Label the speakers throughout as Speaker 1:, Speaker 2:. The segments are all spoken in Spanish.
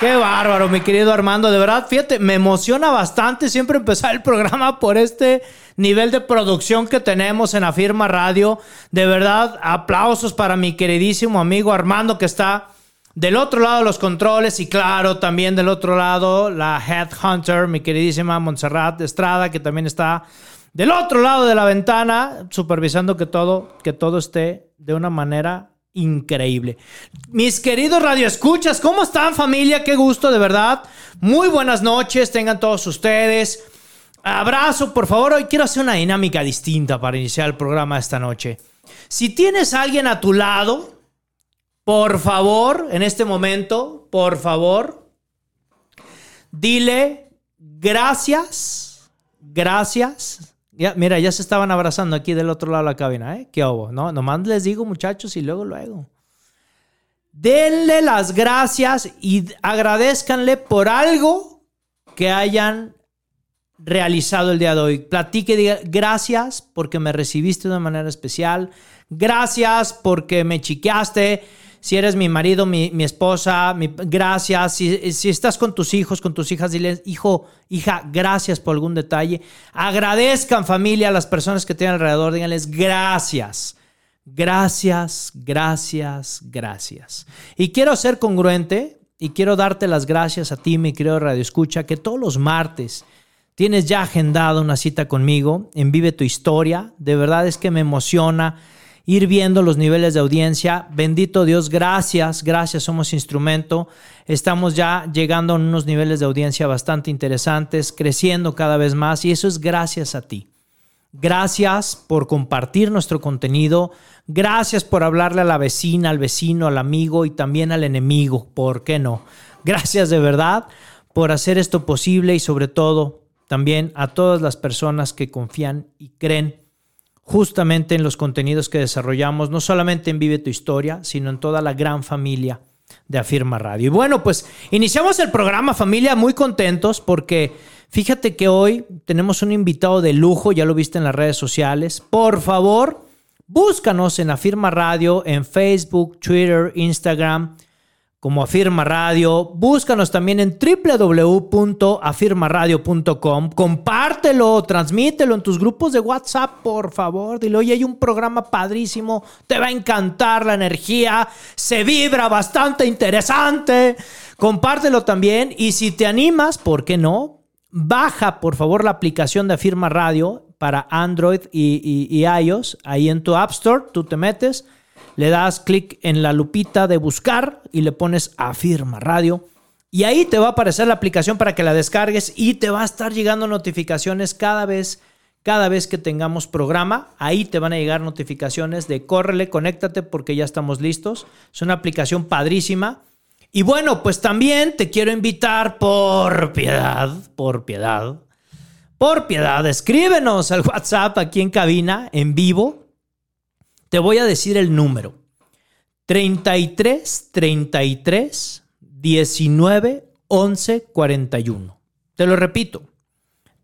Speaker 1: Qué bárbaro, mi querido Armando. De verdad, fíjate, me emociona bastante siempre empezar el programa por este nivel de producción que tenemos en Afirma Radio. De verdad, aplausos para mi queridísimo amigo Armando que está del otro lado de los controles y claro, también del otro lado la Headhunter, mi queridísima Montserrat Estrada, que también está del otro lado de la ventana, supervisando que todo, que todo esté de una manera increíble. Mis queridos radioescuchas, ¿cómo están familia? Qué gusto, de verdad. Muy buenas noches, tengan todos ustedes. Abrazo, por favor. Hoy quiero hacer una dinámica distinta para iniciar el programa esta noche. Si tienes a alguien a tu lado, por favor, en este momento, por favor, dile gracias, gracias, mira, ya se estaban abrazando aquí del otro lado de la cabina, ¿eh? ¿Qué hubo? No, nomás les digo, muchachos, y luego, luego. Denle las gracias y agradezcanle por algo que hayan realizado el día de hoy. Platique diga gracias porque me recibiste de una manera especial. Gracias porque me chiqueaste si eres mi marido, mi, esposa, gracias. Si, estás con tus hijos, con tus hijas, diles, hijo, hija, gracias por algún detalle. Agradezcan familia a las personas que tienen alrededor, díganles gracias. Gracias, gracias, gracias. Y quiero ser congruente y quiero darte las gracias a ti, mi querido Radio Escucha, que todos los martes tienes ya agendado una cita conmigo en Vive tu Historia. De verdad es que me emociona ir viendo los niveles de audiencia. Bendito Dios, gracias, gracias, somos instrumento. Estamos ya llegando a unos niveles de audiencia bastante interesantes, creciendo cada vez más y eso es gracias a ti. Gracias por compartir nuestro contenido. Gracias por hablarle a la vecina, al vecino, al amigo y también al enemigo. ¿Por qué no? Gracias de verdad por hacer esto posible y sobre todo también a todas las personas que confían y creen justamente en los contenidos que desarrollamos, no solamente en Vive tu Historia, sino en toda la gran familia de Afirma Radio. Y bueno, pues iniciamos el programa familia muy contentos porque fíjate que hoy tenemos un invitado de lujo, ya lo viste en las redes sociales. Por favor, búscanos en Afirma Radio, en Facebook, Twitter, Instagram como Afirma Radio. Búscanos también en www.afirmaradio.com. Compártelo, transmítelo en tus grupos de WhatsApp, por favor. Dile, oye, hay un programa padrísimo, te va a encantar la energía, se vibra bastante interesante. Compártelo también y si te animas, ¿por qué no? Baja, por favor, la aplicación de Afirma Radio para Android y, y iOS. Ahí en tu App Store, tú te metes le das clic en la lupita de buscar y le pones afirma radio. Y ahí te va a aparecer la aplicación para que la descargues y te va a estar llegando notificaciones cada vez, cada vez que tengamos programa. Ahí te van a llegar notificaciones de córrele, conéctate porque ya estamos listos. Es una aplicación padrísima. Y bueno, pues también te quiero invitar por piedad, por piedad, por piedad, escríbenos al WhatsApp aquí en cabina, en vivo, te voy a decir el número. 33 33 19 11 41. Te lo repito.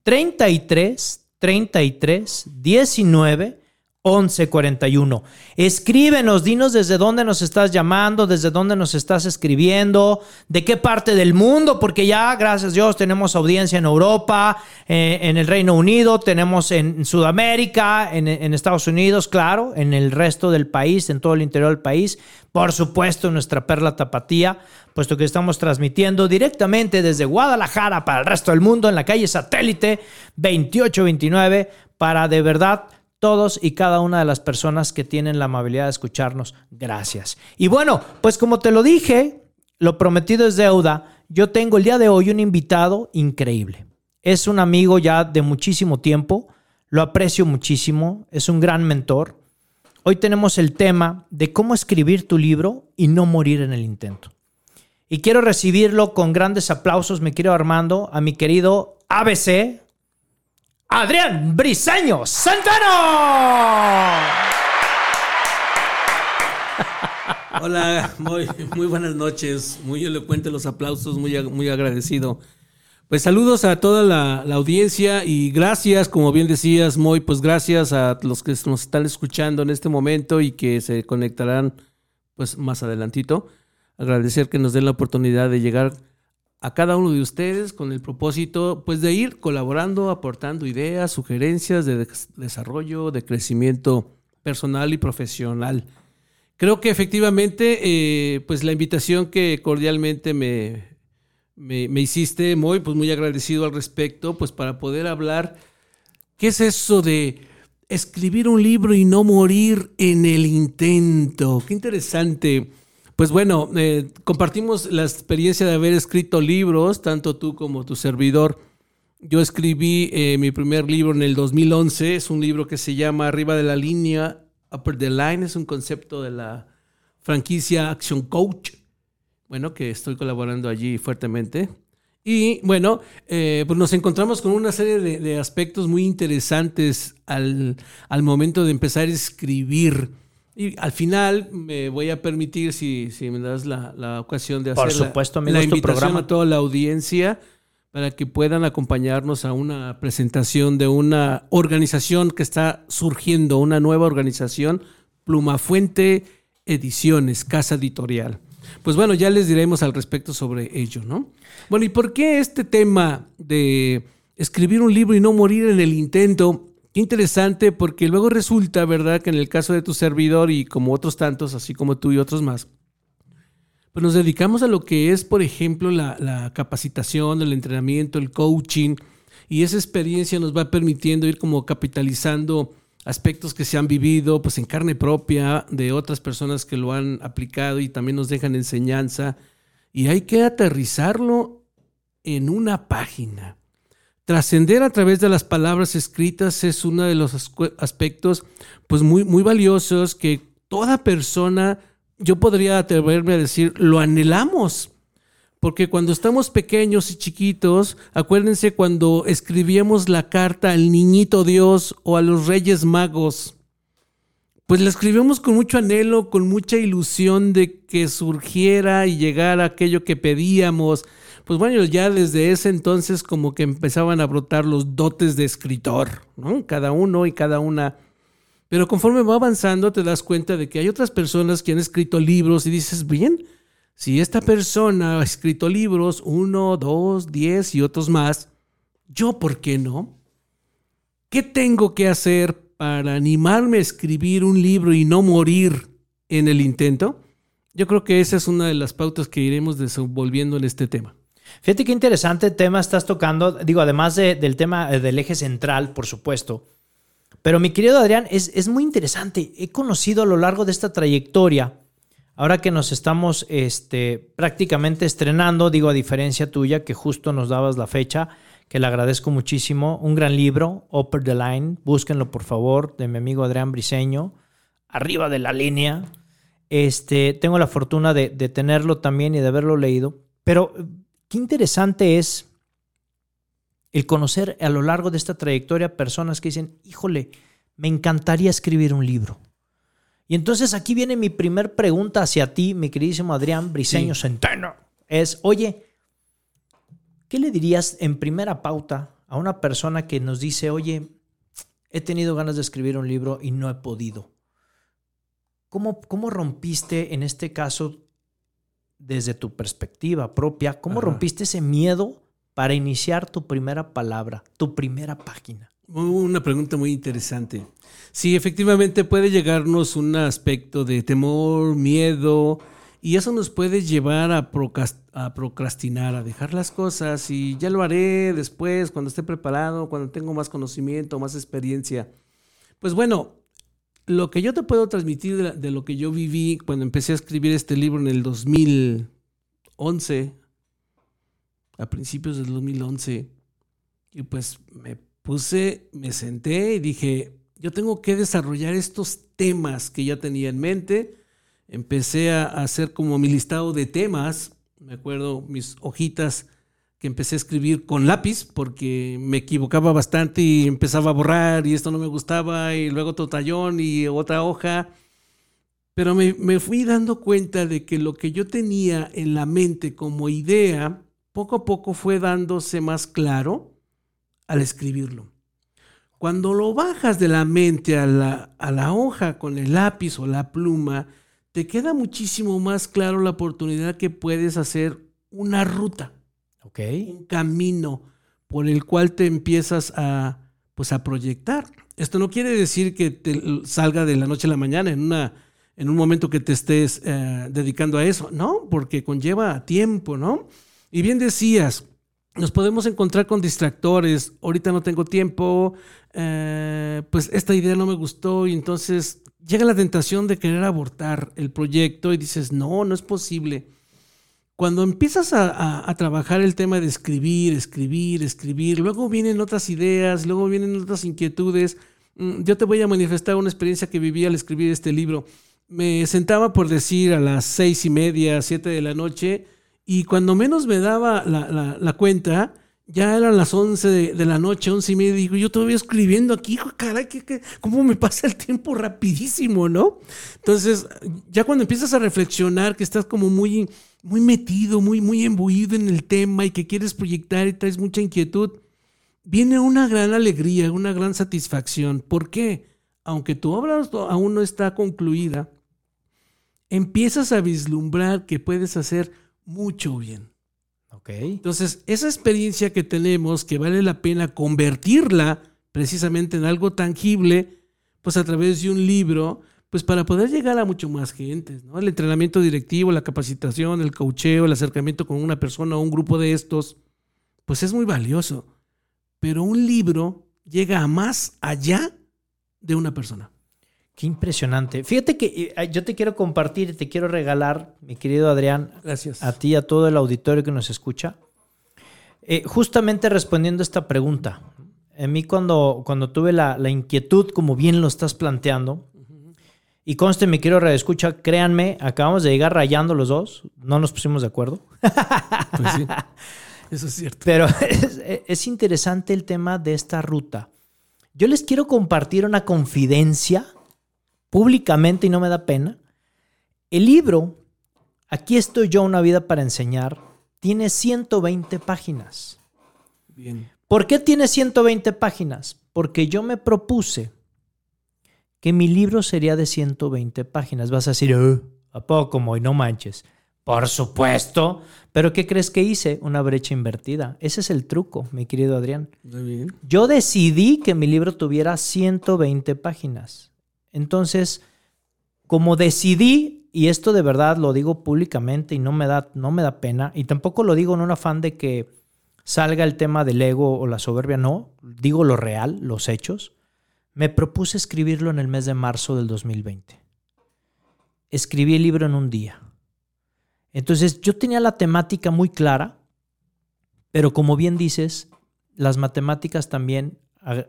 Speaker 1: 33 33 19 1141. Escríbenos, dinos desde dónde nos estás llamando, desde dónde nos estás escribiendo, de qué parte del mundo, porque ya, gracias a Dios, tenemos audiencia en Europa, eh, en el Reino Unido, tenemos en Sudamérica, en, Estados Unidos, claro, en el resto del país, en todo el interior del país, por supuesto, nuestra perla tapatía, puesto que estamos transmitiendo directamente desde Guadalajara para el resto del mundo en la calle satélite 2829 para de verdad todos y cada una de las personas que tienen la amabilidad de escucharnos. Gracias. Y bueno, pues como te lo dije, lo prometido es deuda. Yo tengo el día de hoy un invitado increíble. Es un amigo ya de muchísimo tiempo, lo aprecio muchísimo, es un gran mentor. Hoy tenemos el tema de cómo escribir tu libro y no morir en el intento. Y quiero recibirlo con grandes aplausos, mi querido Armando, a mi querido ABC, Adrián Briseño Santano.
Speaker 2: Hola, muy, buenas noches. Muy elocuente los aplausos, muy, muy agradecido. Pues saludos a toda la, la, audiencia y gracias, como bien decías, Moy, pues gracias a los que nos están escuchando en este momento y que se conectarán pues más adelantito agradecer que nos den la oportunidad de llegar a cada uno de ustedes con el propósito pues de ir colaborando, aportando ideas, sugerencias de desarrollo, de crecimiento personal y profesional. Creo que efectivamente eh, pues la invitación que cordialmente me, me, me, hiciste, muy, pues muy agradecido al respecto, pues para poder hablar, ¿qué es eso de escribir un libro y no morir en el intento? Qué interesante. Pues bueno, eh, compartimos la experiencia de haber escrito libros, tanto tú como tu servidor. Yo escribí eh, mi primer libro en el 2011, es un libro que se llama Arriba de la línea, Upper the Line, es un concepto de la franquicia Action Coach, bueno, que estoy colaborando allí fuertemente. Y bueno, eh, pues nos encontramos con una serie de, aspectos muy interesantes al, momento de empezar a escribir. Y al final me voy a permitir, si, si me das la, la ocasión de hacer
Speaker 1: Por supuesto,
Speaker 2: la invitación programa. a toda la audiencia para que puedan acompañarnos a una presentación de una organización que está surgiendo, una nueva organización, Plumafuente Ediciones, Casa Editorial. Pues bueno, ya les diremos al respecto sobre ello, ¿no? Bueno, ¿y por qué este tema de escribir un libro y no morir en el intento Qué interesante porque luego resulta, ¿verdad?, que en el caso de tu servidor y como otros tantos, así como tú y otros más, pues nos dedicamos a lo que es, por ejemplo, la, la capacitación, el entrenamiento, el coaching, y esa experiencia nos va permitiendo ir como capitalizando aspectos que se han vivido pues en carne propia de otras personas que lo han aplicado y también nos dejan enseñanza y hay que aterrizarlo en una página. Trascender a través de las palabras escritas es uno de los aspectos pues muy, muy valiosos que toda persona, yo podría atreverme a decir, lo anhelamos. Porque cuando estamos pequeños y chiquitos, acuérdense cuando escribíamos la carta al niñito Dios o a los reyes magos, pues la escribíamos con mucho anhelo, con mucha ilusión de que surgiera y llegara aquello que pedíamos, pues bueno, ya desde ese entonces como que empezaban a brotar los dotes de escritor, ¿no? Cada uno y cada una. Pero conforme va avanzando te das cuenta de que hay otras personas que han escrito libros y dices, bien, si esta persona ha escrito libros, uno, dos, diez y otros más, yo, ¿por qué no? ¿Qué tengo que hacer para animarme a escribir un libro y no morir en el intento? Yo creo que esa es una de las pautas que iremos desenvolviendo en este tema.
Speaker 1: Fíjate qué interesante tema estás tocando, digo, además de, del tema eh, del eje central, por supuesto. Pero mi querido Adrián, es, es, muy interesante. He conocido a lo largo de esta trayectoria, ahora que nos estamos este, prácticamente estrenando, digo, a diferencia tuya, que justo nos dabas la fecha, que le agradezco muchísimo, un gran libro, Upper the Line, búsquenlo por favor, de mi amigo Adrián Briseño, arriba de la línea. Este, tengo la fortuna de, de tenerlo también y de haberlo leído, pero qué interesante es el conocer a lo largo de esta trayectoria personas que dicen, híjole, me encantaría escribir un libro. Y entonces aquí viene mi primer pregunta hacia ti, mi queridísimo Adrián Briseño sí. Centeno. Es, oye, ¿qué le dirías en primera pauta a una persona que nos dice, oye, he tenido ganas de escribir un libro y no he podido? ¿Cómo, cómo rompiste en este caso desde tu perspectiva propia, ¿cómo Ajá. rompiste ese miedo para iniciar tu primera palabra, tu primera página?
Speaker 2: Una pregunta muy interesante. Sí, efectivamente puede llegarnos un aspecto de temor, miedo, y eso nos puede llevar a, a, procrastinar, a dejar las cosas y ya lo haré después, cuando esté preparado, cuando tengo más conocimiento, más experiencia. Pues bueno, lo que yo te puedo transmitir de, lo que yo viví cuando empecé a escribir este libro en el 2011, a principios del 2011, y pues me puse, me senté y dije, yo tengo que desarrollar estos temas que ya tenía en mente. Empecé a hacer como mi listado de temas Me acuerdo mis hojitas que empecé a escribir con lápiz porque me equivocaba bastante y empezaba a borrar y esto no me gustaba y luego otro tallón y otra hoja. Pero me, me fui dando cuenta de que lo que yo tenía en la mente como idea, poco a poco fue dándose más claro al escribirlo. Cuando lo bajas de la mente a la, a la hoja con el lápiz o la pluma, te queda muchísimo más claro la oportunidad que puedes hacer una ruta,
Speaker 1: Ok.
Speaker 2: un camino por el cual te empiezas a, pues, a proyectar. Esto no quiere decir que te salga de la noche a la mañana en, una, en un momento que te estés eh, dedicando a eso, no, porque conlleva tiempo, ¿no? Y bien decías, nos podemos encontrar con distractores, ahorita no tengo tiempo, eh, pues esta idea no me gustó y entonces llega la tentación de querer abortar el proyecto y dices, no, no es posible. Cuando empiezas a, a- trabajar el tema de escribir, escribir, escribir, luego vienen otras ideas, luego vienen otras inquietudes. Mm, Yo te voy a manifestar una experiencia que viví al escribir este libro. Me sentaba por decir a las seis y media, siete de la noche, y cuando menos me daba la- la cuenta, ya eran las 11 de, la noche, once y media, y digo, yo todavía escribiendo aquí, hijo, caray, ¿qué, qué, cómo me pasa el tiempo rapidísimo, ¿no? Entonces, ya cuando empiezas a reflexionar, que estás como muy, muy metido, muy, muy embuido en el tema y que quieres proyectar y traes mucha inquietud, viene una gran alegría, una gran satisfacción. ¿Por qué? Aunque tu obra aún no está concluida, empiezas a vislumbrar que puedes hacer mucho bien. Entonces, esa experiencia que tenemos, que vale la pena convertirla precisamente en algo tangible, pues a través de un libro, pues para poder llegar a mucho más gente, ¿no? El entrenamiento directivo, la capacitación, el coacheo, el acercamiento con una persona o un grupo de estos, pues es muy valioso. Pero un libro llega a más allá de una persona.
Speaker 1: Qué impresionante. Fíjate que eh, yo te quiero compartir y te quiero regalar, mi querido Adrián,
Speaker 2: Gracias.
Speaker 1: a ti y a todo el auditorio que nos escucha, eh, justamente respondiendo a esta pregunta. En mí cuando, cuando tuve la, la inquietud, como bien lo estás planteando, y conste, mi querido escucha, créanme, acabamos de llegar rayando los dos, no nos pusimos de acuerdo,
Speaker 2: Pues sí. Eso es cierto.
Speaker 1: pero es, es interesante el tema de esta ruta. Yo les quiero compartir una confidencia públicamente y no me da pena. El libro, Aquí estoy yo, una vida para enseñar, tiene 120 páginas.
Speaker 2: Bien.
Speaker 1: ¿Por qué tiene 120 páginas? Porque yo me propuse que mi libro sería de 120 páginas. Vas a decir, "Eh, ¿a poco? No manches. Por supuesto. Pero ¿qué crees que hice? Una brecha invertida. Ese es el truco, mi querido Adrián.
Speaker 2: Muy bien.
Speaker 1: Yo decidí que mi libro tuviera 120 páginas. Entonces, como decidí, y esto de verdad lo digo públicamente y no me da, no me da pena, y tampoco lo digo en un afán de que salga el tema del ego o la soberbia, no, digo lo real, los hechos. Me propuse escribirlo en el mes de marzo del 2020. Escribí el libro en un día. Entonces yo tenía la temática muy clara, pero como bien dices, las matemáticas también,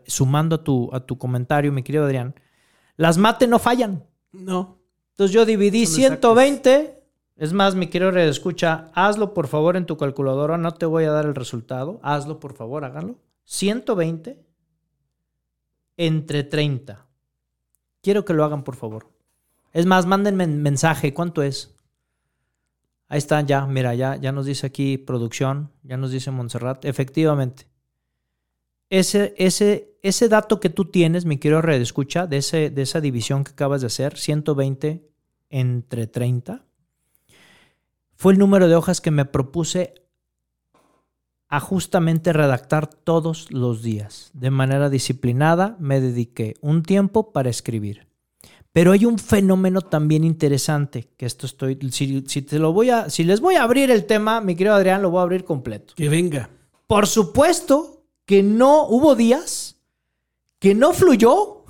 Speaker 1: sumando a tu, a tu comentario, mi querido Adrián, las mate no fallan.
Speaker 2: No.
Speaker 1: Entonces yo dividí
Speaker 2: Son
Speaker 1: 120. Es más, mi querido escucha, hazlo por favor en tu calculadora, no te voy a dar el resultado. Hazlo por favor, háganlo. 120 entre 30. Quiero que lo hagan por favor. Es más, mándenme un mensaje, ¿cuánto es? Ahí está, ya, mira, ya, ya nos dice aquí producción, ya nos dice Montserrat. Efectivamente. Ese, ese, ese dato que tú tienes, mi querido Red escucha, de, ese, de esa división que acabas de hacer, 120 entre 30, fue el número de hojas que me propuse a justamente redactar todos los días. De manera disciplinada me dediqué un tiempo para escribir. Pero hay un fenómeno también interesante, que esto estoy, si, si te lo voy a, si les voy a abrir el tema, mi querido Adrián, lo voy a abrir completo.
Speaker 2: Que venga.
Speaker 1: Por supuesto que no hubo días que no fluyó.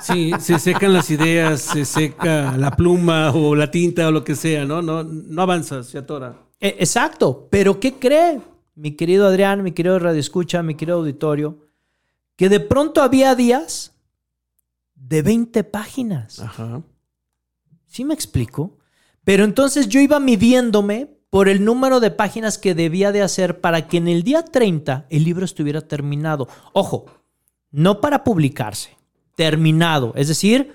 Speaker 2: Sí, se secan las ideas, se seca la pluma o la tinta o lo que sea, ¿no? No, no avanzas, se atora.
Speaker 1: Eh, exacto, pero ¿qué cree, mi querido Adrián, mi querido Radio Escucha, mi querido auditorio? Que de pronto había días de 20 páginas.
Speaker 2: Ajá.
Speaker 1: ¿Sí me explico? Pero entonces yo iba midiéndome por el número de páginas que debía de hacer para que en el día 30 el libro estuviera terminado. Ojo, no para publicarse, terminado. Es decir,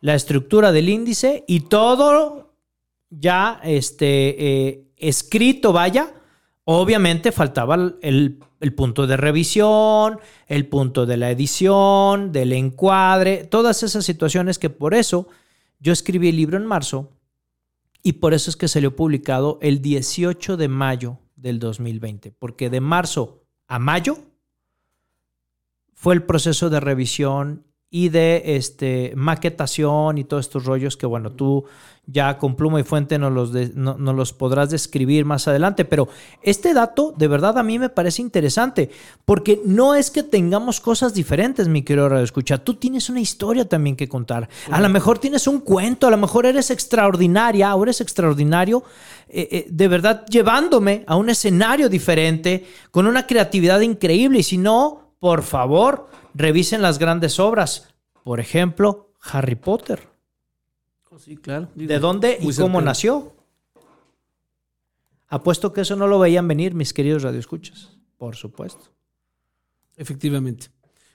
Speaker 1: la estructura del índice y todo ya este, eh, escrito, vaya. Obviamente faltaba el, el punto de revisión, el punto de la edición, del encuadre, todas esas situaciones que por eso yo escribí el libro en marzo y por eso es que salió publicado el 18 de mayo del 2020, porque de marzo a mayo fue el proceso de revisión y de este, maquetación y todos estos rollos que, bueno, tú ya con pluma y fuente nos los, no, los podrás describir más adelante. Pero este dato, de verdad, a mí me parece interesante, porque no es que tengamos cosas diferentes, mi querido Radio Escucha. Tú tienes una historia también que contar. A lo mejor tienes un cuento, a lo mejor eres extraordinaria o eres extraordinario, eh, eh, de verdad, llevándome a un escenario diferente, con una creatividad increíble. Y si no, por favor Revisen las grandes obras. Por ejemplo, Harry Potter.
Speaker 2: Oh, sí, claro.
Speaker 1: ¿De dónde y cómo nació? Apuesto que eso no lo veían venir, mis queridos radioescuchas. Por supuesto.
Speaker 2: Efectivamente.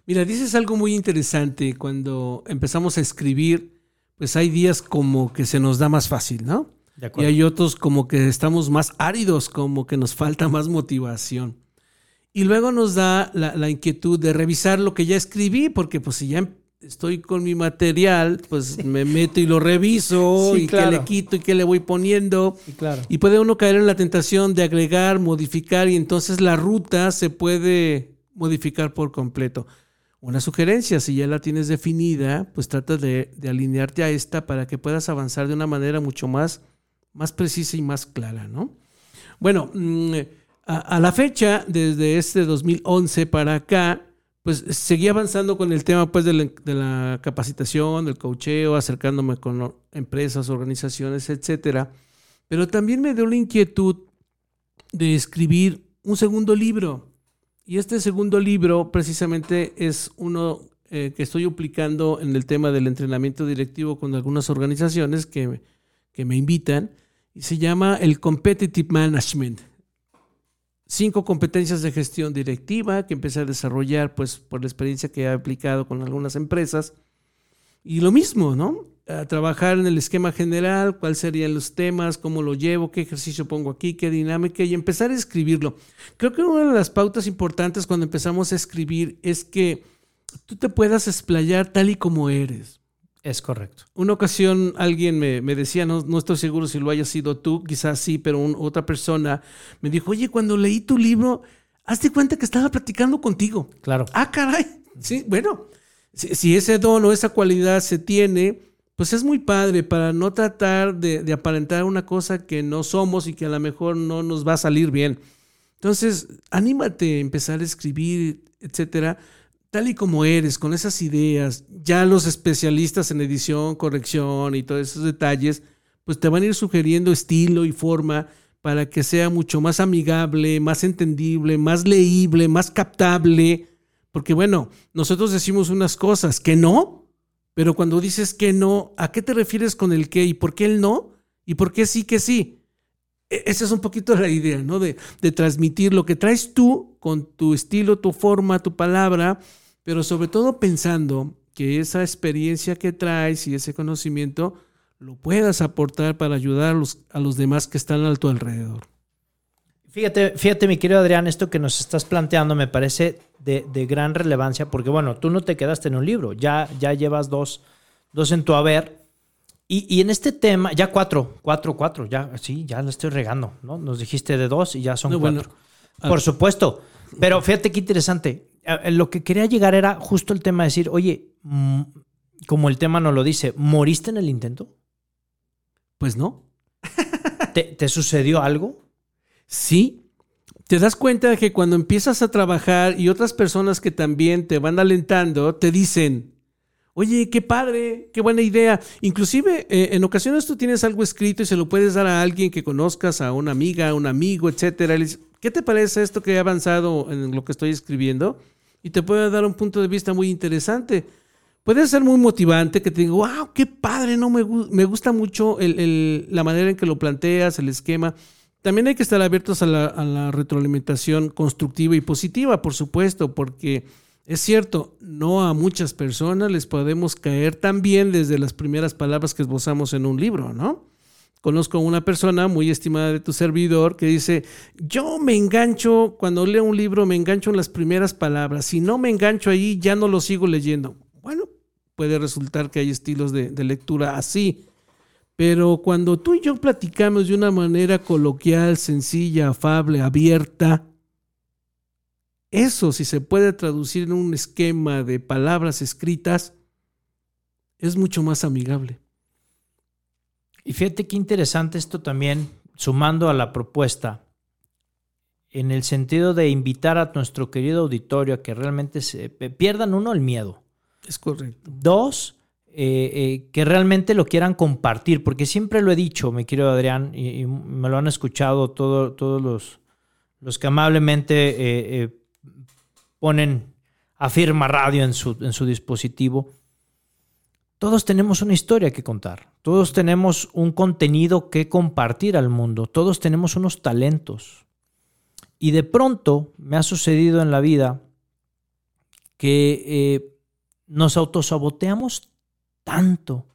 Speaker 2: Mira, dices algo muy interesante. Cuando empezamos a escribir, pues hay días como que se nos da más fácil, ¿no? y hay otros como que estamos más áridos, como que nos falta más motivación. Y luego nos da la, inquietud de revisar lo que ya escribí, porque pues si ya estoy con mi material, pues me meto y lo reviso y qué le quito y qué le voy poniendo.
Speaker 1: claro.
Speaker 2: Y puede uno caer en la tentación de agregar, modificar y entonces la ruta se puede modificar por completo. Una sugerencia, si ya la tienes definida, pues trata de, alinearte a esta para que puedas avanzar de una manera mucho más, más precisa y más clara, ¿no? Bueno, mm, a, la fecha, desde este 2011 para acá, pues seguí avanzando con el tema pues, de, la, capacitación, del coacheo, acercándome con empresas, organizaciones, etcétera. Pero también me dio la inquietud de escribir un segundo libro. Y este segundo libro precisamente es uno eh, que estoy aplicando en el tema del entrenamiento directivo con algunas organizaciones que, que me invitan. Y se llama el Competitive Management cinco competencias de gestión directiva que empecé a desarrollar pues por la experiencia que he aplicado con algunas empresas. Y lo mismo, ¿no? A trabajar en el esquema general, cuáles serían los temas, cómo lo llevo, qué ejercicio pongo aquí, qué dinámica y empezar a escribirlo. Creo que una de las pautas importantes cuando empezamos a escribir es que tú te puedas explayar tal y como eres.
Speaker 1: Es correcto.
Speaker 2: Una ocasión alguien me, decía, no, no, estoy seguro si lo haya sido tú, quizás sí, pero otra persona me dijo, oye, cuando leí tu libro, hazte cuenta que estaba platicando contigo.
Speaker 1: Claro.
Speaker 2: Ah, caray. Sí, bueno, si, ese don o esa cualidad se tiene, pues es muy padre para no tratar de, de aparentar una cosa que no somos y que a lo mejor no nos va a salir bien. Entonces, anímate a empezar a escribir, etcétera, tal y como eres, con esas ideas, ya los especialistas en edición, corrección y todos esos detalles, pues te van a ir sugiriendo estilo y forma para que sea mucho más amigable, más entendible, más leíble, más captable. Porque bueno, nosotros decimos unas cosas que no, pero cuando dices que no, ¿a qué te refieres con el qué y por qué el no? ¿Y por qué sí que sí? E-, esa es un poquito la idea, ¿no? De, de transmitir lo que traes tú con tu estilo, tu forma, tu palabra, pero sobre todo pensando que esa experiencia que traes y ese conocimiento lo puedas aportar para ayudar a los, a los demás que están a tu alrededor.
Speaker 1: Fíjate, fíjate, mi querido Adrián, esto que nos estás planteando me parece de, gran relevancia porque, bueno, tú no te quedaste en un libro, ya, ya llevas dos, dos en tu haber. Y, en este tema, ya cuatro, cuatro, cuatro, ya, sí, ya lo estoy regando, ¿no? Nos dijiste de dos y ya son cuatro. Por supuesto. Pero fíjate qué interesante lo que quería llegar era justo el tema de decir, oye, mm, como el tema no lo dice, ¿moriste en el intento?
Speaker 2: Pues no.
Speaker 1: ¿Te, sucedió algo?
Speaker 2: Sí. Te das cuenta de que cuando empiezas a trabajar y otras personas que también te van alentando, te dicen, oye, qué padre, qué buena idea. Inclusive eh, en ocasiones tú tienes algo escrito y se lo puedes dar a alguien que conozcas, a una amiga, a un amigo, etcétera. ¿Qué te parece esto que he avanzado en lo que estoy escribiendo? Y te puede dar un punto de vista muy interesante. Puede ser muy motivante que te diga, wow, qué padre, no me, me gusta mucho la manera en que lo planteas, el esquema, también hay que estar abiertos a la, retroalimentación constructiva y positiva, por supuesto, porque es cierto, no a muchas personas les podemos caer tan bien desde las primeras palabras que esbozamos en un libro, ¿no? Conozco a una persona muy estimada de tu servidor que dice, yo me engancho, cuando leo un libro me engancho en las primeras palabras, si no me engancho ahí ya no lo sigo leyendo. Bueno, puede resultar que hay estilos de, de lectura así, pero cuando tú y yo platicamos de una manera coloquial, sencilla, afable, abierta, eso, si se puede traducir en un esquema de palabras escritas, es mucho más amigable.
Speaker 1: Y fíjate qué interesante esto también, sumando a la propuesta, en el sentido de invitar a nuestro querido auditorio a que realmente se pierdan uno el miedo.
Speaker 2: Es correcto.
Speaker 1: Dos, eh, eh, que realmente lo quieran compartir, porque siempre lo he dicho, mi querido Adrián, y, y me lo han escuchado todo, todos los, los que amablemente eh, ponen afirma radio en su, en su dispositivo. Todos tenemos una historia que contar, todos tenemos un contenido que compartir al mundo, todos tenemos unos talentos. Y de pronto me ha sucedido en la vida que eh, nos autosaboteamos tanto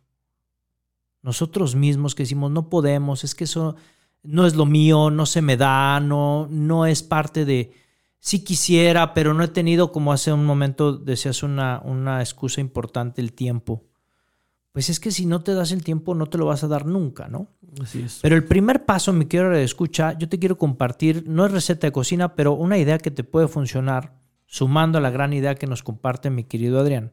Speaker 1: nosotros mismos que decimos no podemos, es que eso no es lo mío, no se me da, no, no es parte de, sí quisiera, pero no he tenido, como hace un momento decías, una, una excusa importante, el tiempo. Pues es que si no te das el tiempo, no te lo vas a dar nunca, ¿no?
Speaker 2: Así es.
Speaker 1: Pero el primer paso, mi quiero escucha, yo te quiero compartir, no es receta de cocina, pero una idea que te puede funcionar, sumando a la gran idea que nos comparte mi querido Adrián,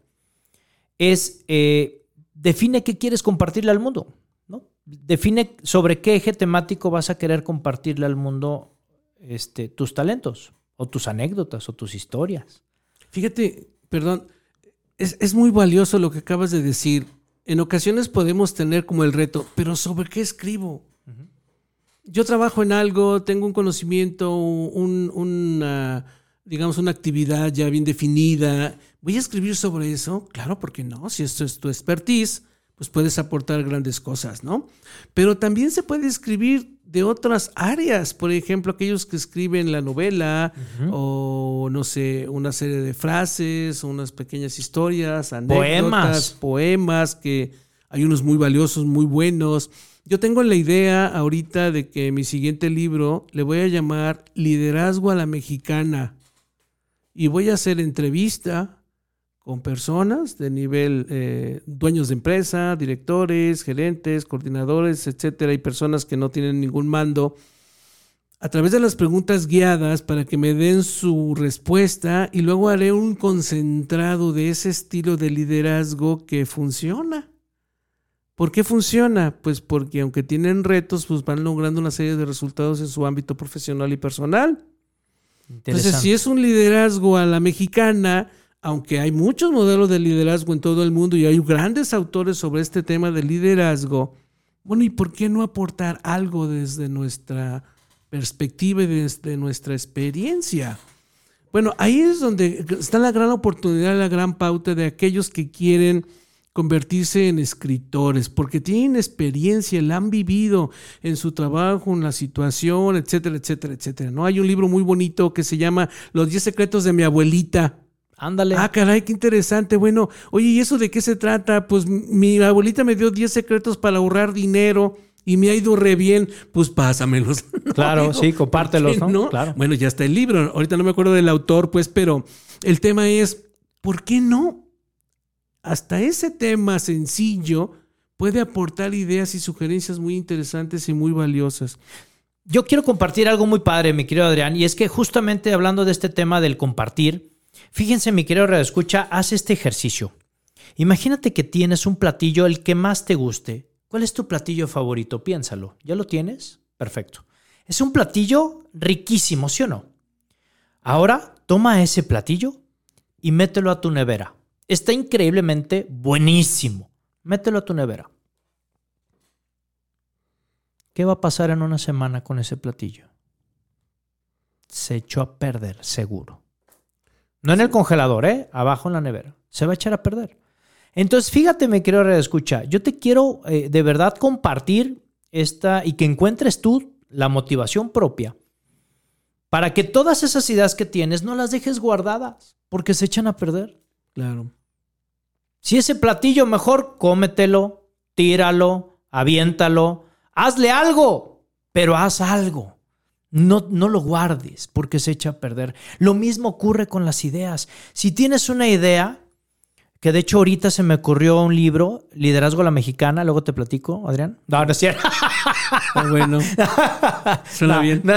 Speaker 1: es eh, define qué quieres compartirle al mundo, ¿no? Define sobre qué eje temático vas a querer compartirle al mundo este, tus talentos o tus anécdotas o tus historias.
Speaker 2: Fíjate, perdón, es, es, muy valioso lo que acabas de decir. En ocasiones podemos tener como el reto, pero ¿sobre qué escribo? Uh -huh. Yo trabajo en algo, tengo un conocimiento, un, una, digamos, una actividad ya bien definida. ¿Voy a escribir sobre eso? Claro, porque no? Si esto es tu expertise, pues puedes aportar grandes cosas, ¿no? Pero también se puede escribir de otras áreas, por ejemplo, aquellos que escriben la novela uh -huh. o, no sé, una serie de frases, unas pequeñas historias, anécdotas,
Speaker 1: poemas,
Speaker 2: poemas que hay unos muy valiosos, muy buenos. Yo tengo la idea ahorita de que mi siguiente libro le voy a llamar Liderazgo a la Mexicana y voy a hacer entrevista con personas de nivel eh, dueños de empresa, directores, gerentes, coordinadores, etcétera, y personas que no tienen ningún mando, a través de las preguntas guiadas para que me den su respuesta y luego haré un concentrado de ese estilo de liderazgo que funciona. ¿Por qué funciona? Pues porque aunque tienen retos, pues van logrando una serie de resultados en su ámbito profesional y personal. Entonces, si es un liderazgo a la mexicana, aunque hay muchos modelos de liderazgo en todo el mundo y hay grandes autores sobre este tema de liderazgo, bueno, ¿y por qué no aportar algo desde nuestra perspectiva y desde nuestra experiencia? Bueno, ahí es donde está la gran oportunidad, la gran pauta de aquellos que quieren convertirse en escritores, porque tienen experiencia, la han vivido en su trabajo, en la situación, etcétera, etcétera, etcétera. ¿no? Hay un libro muy bonito que se llama Los 10 secretos de mi abuelita.
Speaker 1: Ándale.
Speaker 2: Ah, caray, qué interesante. Bueno, oye, ¿y eso de qué se trata? Pues mi abuelita me dio 10 secretos para ahorrar dinero y me ha ido re bien. Pues pásamelos.
Speaker 1: Claro, sí, compártelos, ¿no?
Speaker 2: ¿no?
Speaker 1: Claro.
Speaker 2: Bueno, ya está el libro. Ahorita no me acuerdo del autor, pues, pero el tema es, ¿por qué no? Hasta ese tema sencillo puede aportar ideas y sugerencias muy interesantes y muy valiosas.
Speaker 1: Yo quiero compartir algo muy padre, mi querido Adrián, y es que justamente hablando de este tema del compartir, Fíjense, mi querido escucha, haz este ejercicio. Imagínate que tienes un platillo, el que más te guste. ¿Cuál es tu platillo favorito? Piénsalo. ¿Ya lo tienes? Perfecto. Es un platillo riquísimo, ¿sí o no? Ahora toma ese platillo y mételo a tu nevera. Está increíblemente buenísimo. Mételo a tu nevera. ¿Qué va a pasar en una semana con ese platillo? Se echó a perder, seguro. No en el congelador, ¿eh? Abajo en la nevera. Se va a echar a perder. Entonces, fíjate, me quiero escuchar. Yo te quiero eh, de verdad compartir esta y que encuentres tú la motivación propia, para que todas esas ideas que tienes no las dejes guardadas, porque se echan a perder.
Speaker 2: Claro.
Speaker 1: Si ese platillo mejor, cómetelo, tíralo, aviéntalo, hazle algo, pero haz algo. No, no lo guardes porque se echa a perder. Lo mismo ocurre con las ideas. Si tienes una idea, que de hecho ahorita se me ocurrió un libro, Liderazgo a la Mexicana, luego te platico, Adrián. No, no es cierto.
Speaker 2: Ah, bueno. Suena
Speaker 1: No,
Speaker 2: bien.
Speaker 1: no.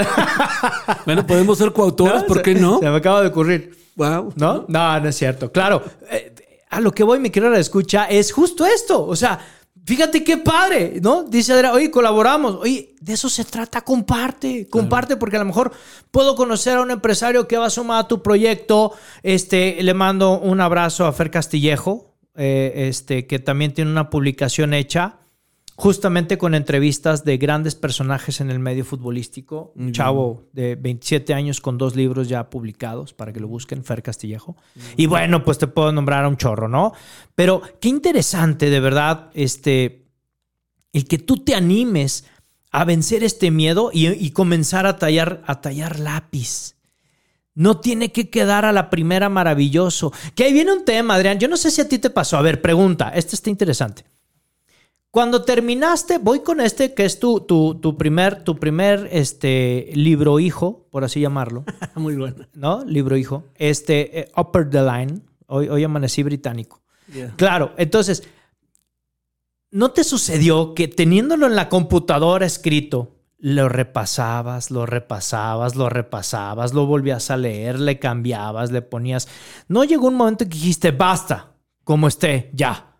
Speaker 2: Bueno, podemos ser coautores,
Speaker 1: No,
Speaker 2: ¿por qué no?
Speaker 1: Se me acaba de ocurrir.
Speaker 2: Wow.
Speaker 1: ¿No? No, no es cierto. Claro, eh, a lo que voy, mi querida escucha, es justo esto. O sea, fíjate qué padre, ¿no? Dice Adrián, oye, colaboramos. Oye, de eso se trata, comparte, comparte, porque a lo mejor puedo conocer a un empresario que va a sumar a tu proyecto. Este, le mando un abrazo a Fer Castillejo, eh, este, que también tiene una publicación hecha. Justamente con entrevistas de grandes personajes en el medio futbolístico. Un chavo de 27 años con dos libros ya publicados para que lo busquen, Fer Castillejo. Y bueno, pues te puedo nombrar a un chorro, ¿no? Pero qué interesante, de verdad, este, el que tú te animes a vencer este miedo y, y comenzar a tallar, a tallar lápiz. No tiene que quedar a la primera maravilloso. Que ahí viene un tema, Adrián. Yo no sé si a ti te pasó. A ver, pregunta. Este está interesante. Cuando terminaste, voy con este que es tu, tu, tu primer, tu primer este, libro hijo, por así llamarlo,
Speaker 2: Muy bueno.
Speaker 1: ¿no? Libro hijo. Este, eh, Upper the Line. Hoy, hoy amanecí británico.
Speaker 2: Yeah.
Speaker 1: Claro, entonces, ¿no te sucedió que teniéndolo en la computadora escrito, lo repasabas, lo repasabas, lo repasabas, lo volvías a leer, le cambiabas, le ponías... No llegó un momento que dijiste, basta, como esté, ya.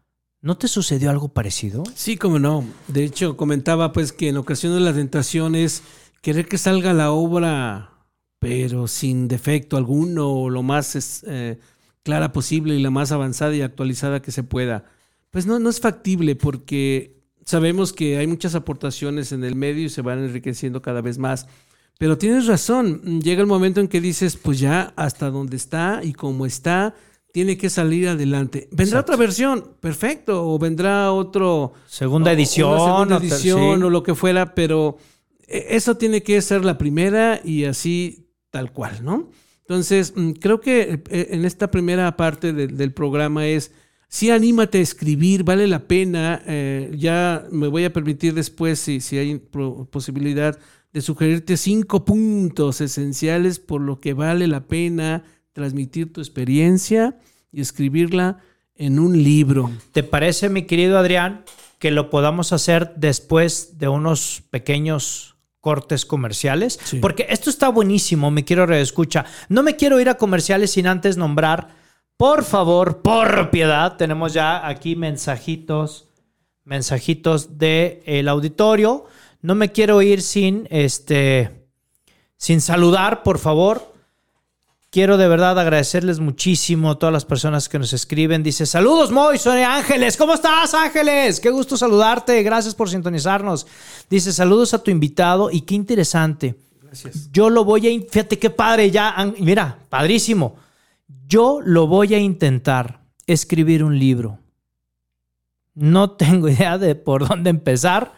Speaker 1: ¿No te sucedió algo parecido?
Speaker 2: Sí, como no. De hecho, comentaba pues que en ocasiones la tentación es querer que salga la obra, pero sin defecto alguno, o lo más eh, clara posible y la más avanzada y actualizada que se pueda. Pues no, no es factible porque sabemos que hay muchas aportaciones en el medio y se van enriqueciendo cada vez más. Pero tienes razón, llega el momento en que dices, pues ya hasta donde está y como está, tiene que salir adelante. Vendrá
Speaker 1: Exacto.
Speaker 2: otra versión, perfecto, o vendrá otro
Speaker 1: Segunda
Speaker 2: o-
Speaker 1: edición. o
Speaker 2: edición
Speaker 1: sí.
Speaker 2: o lo que fuera, pero eh, eso tiene que ser la primera y así tal cual, ¿no? Entonces, mm, creo que eh, en esta primera parte de- del programa es, sí, anímate a escribir, vale la pena, eh, ya me voy a permitir después, si, si hay posibilidad, de sugerirte cinco puntos esenciales por lo que vale la pena transmitir tu experiencia y escribirla en un libro.
Speaker 1: ¿Te parece, mi querido Adrián, que lo podamos hacer después de unos pequeños cortes comerciales?
Speaker 2: Sí.
Speaker 1: Porque esto está buenísimo, me quiero reescucha. No me quiero ir a comerciales sin antes nombrar, por favor, por piedad, tenemos ya aquí mensajitos, mensajitos del auditorio. No me quiero ir sin este sin saludar, por favor. Quiero de verdad agradecerles muchísimo a todas las personas que nos escriben. Dice, saludos Moy, soy Ángeles. ¿Cómo estás Ángeles? Qué gusto saludarte. Gracias por sintonizarnos. Dice, saludos a tu invitado y qué interesante.
Speaker 2: Gracias.
Speaker 1: Yo lo voy a... Fíjate qué padre ya. Mira, padrísimo. Yo lo voy a intentar escribir un libro. No tengo idea de por dónde empezar,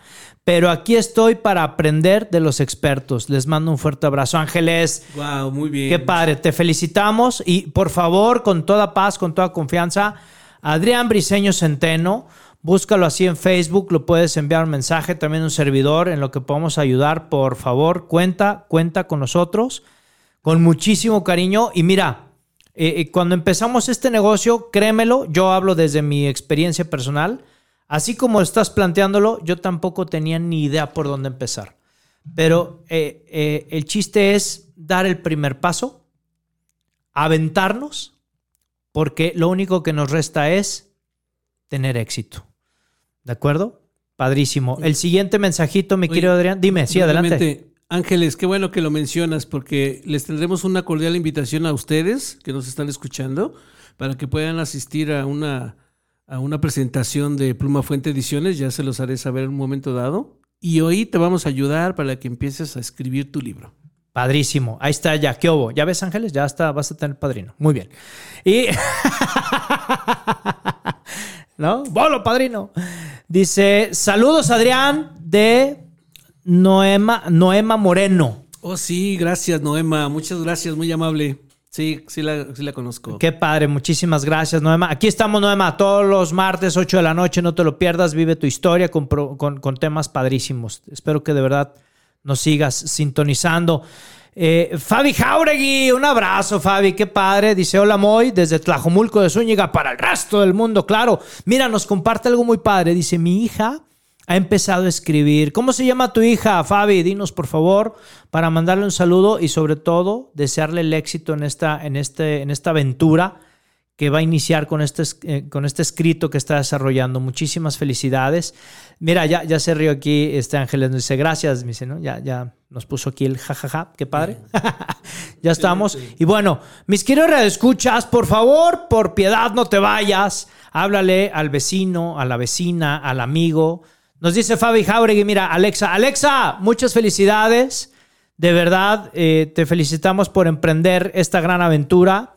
Speaker 1: pero aquí estoy para aprender de los expertos. Les mando un fuerte abrazo. Ángeles,
Speaker 2: Wow, muy bien.
Speaker 1: Qué padre, te felicitamos y por favor, con toda paz, con toda confianza, Adrián Briseño Centeno, búscalo así en Facebook, lo puedes enviar un mensaje, también un servidor en lo que podamos ayudar, por favor, cuenta, cuenta con nosotros, con muchísimo cariño y mira, eh, eh, cuando empezamos este negocio, créemelo, yo hablo desde mi experiencia personal, así como estás planteándolo, yo tampoco tenía ni idea por dónde empezar. Pero eh, eh, el chiste es dar el primer paso, aventarnos, porque lo único que nos resta es tener éxito. ¿De acuerdo? Padrísimo. El siguiente mensajito, mi
Speaker 2: Oye,
Speaker 1: querido Adrián. Dime, sí, adelante.
Speaker 2: Ángeles, qué bueno que lo mencionas porque les tendremos una cordial invitación a ustedes que nos están escuchando para que puedan asistir a una, a una presentación de Pluma Fuente Ediciones, ya se los haré saber en un momento dado. Y hoy te vamos a ayudar para que empieces a escribir tu libro.
Speaker 1: Padrísimo. Ahí está ya. ¿Qué hubo? ¿Ya ves, Ángeles? Ya está, vas a tener padrino. Muy bien. Y. ¿No? ¡Bolo, padrino! Dice: Saludos, Adrián, de Noema, Noema Moreno.
Speaker 2: Oh, sí, gracias, Noema. Muchas gracias, muy amable. Sí, sí la, sí la conozco.
Speaker 1: Qué padre, muchísimas gracias, Noema. Aquí estamos, Noema, todos los martes, 8 de la noche, no te lo pierdas, vive tu historia con, con- con temas padrísimos. Espero que de verdad nos sigas sintonizando. Eh, Fabi Jauregui, un abrazo, Fabi, qué padre. Dice: Hola, Moy, desde Tlajomulco de Zúñiga para el resto del mundo, claro. Mira, nos comparte algo muy padre. Dice: Mi hija ha empezado a escribir. ¿Cómo se llama tu hija, Fabi? Dinos, por favor, para mandarle un saludo y sobre todo desearle el éxito en esta, en este, en esta aventura que va a iniciar con este, es- eh, con este escrito que está desarrollando. Muchísimas felicidades. Mira, ya, ya se rió aquí este Ángeles, nos dice gracias, me dice, ¿no? Ya, ya nos puso aquí el jajaja, qué padre. ya estamos. Y bueno, mis queridos escuchas, por favor, por piedad, no te vayas. Háblale al vecino, a la vecina, al amigo. Nos dice Fabi Jauregui, mira, Alexa, Alexa, muchas felicidades. De verdad, eh, te felicitamos por emprender esta gran aventura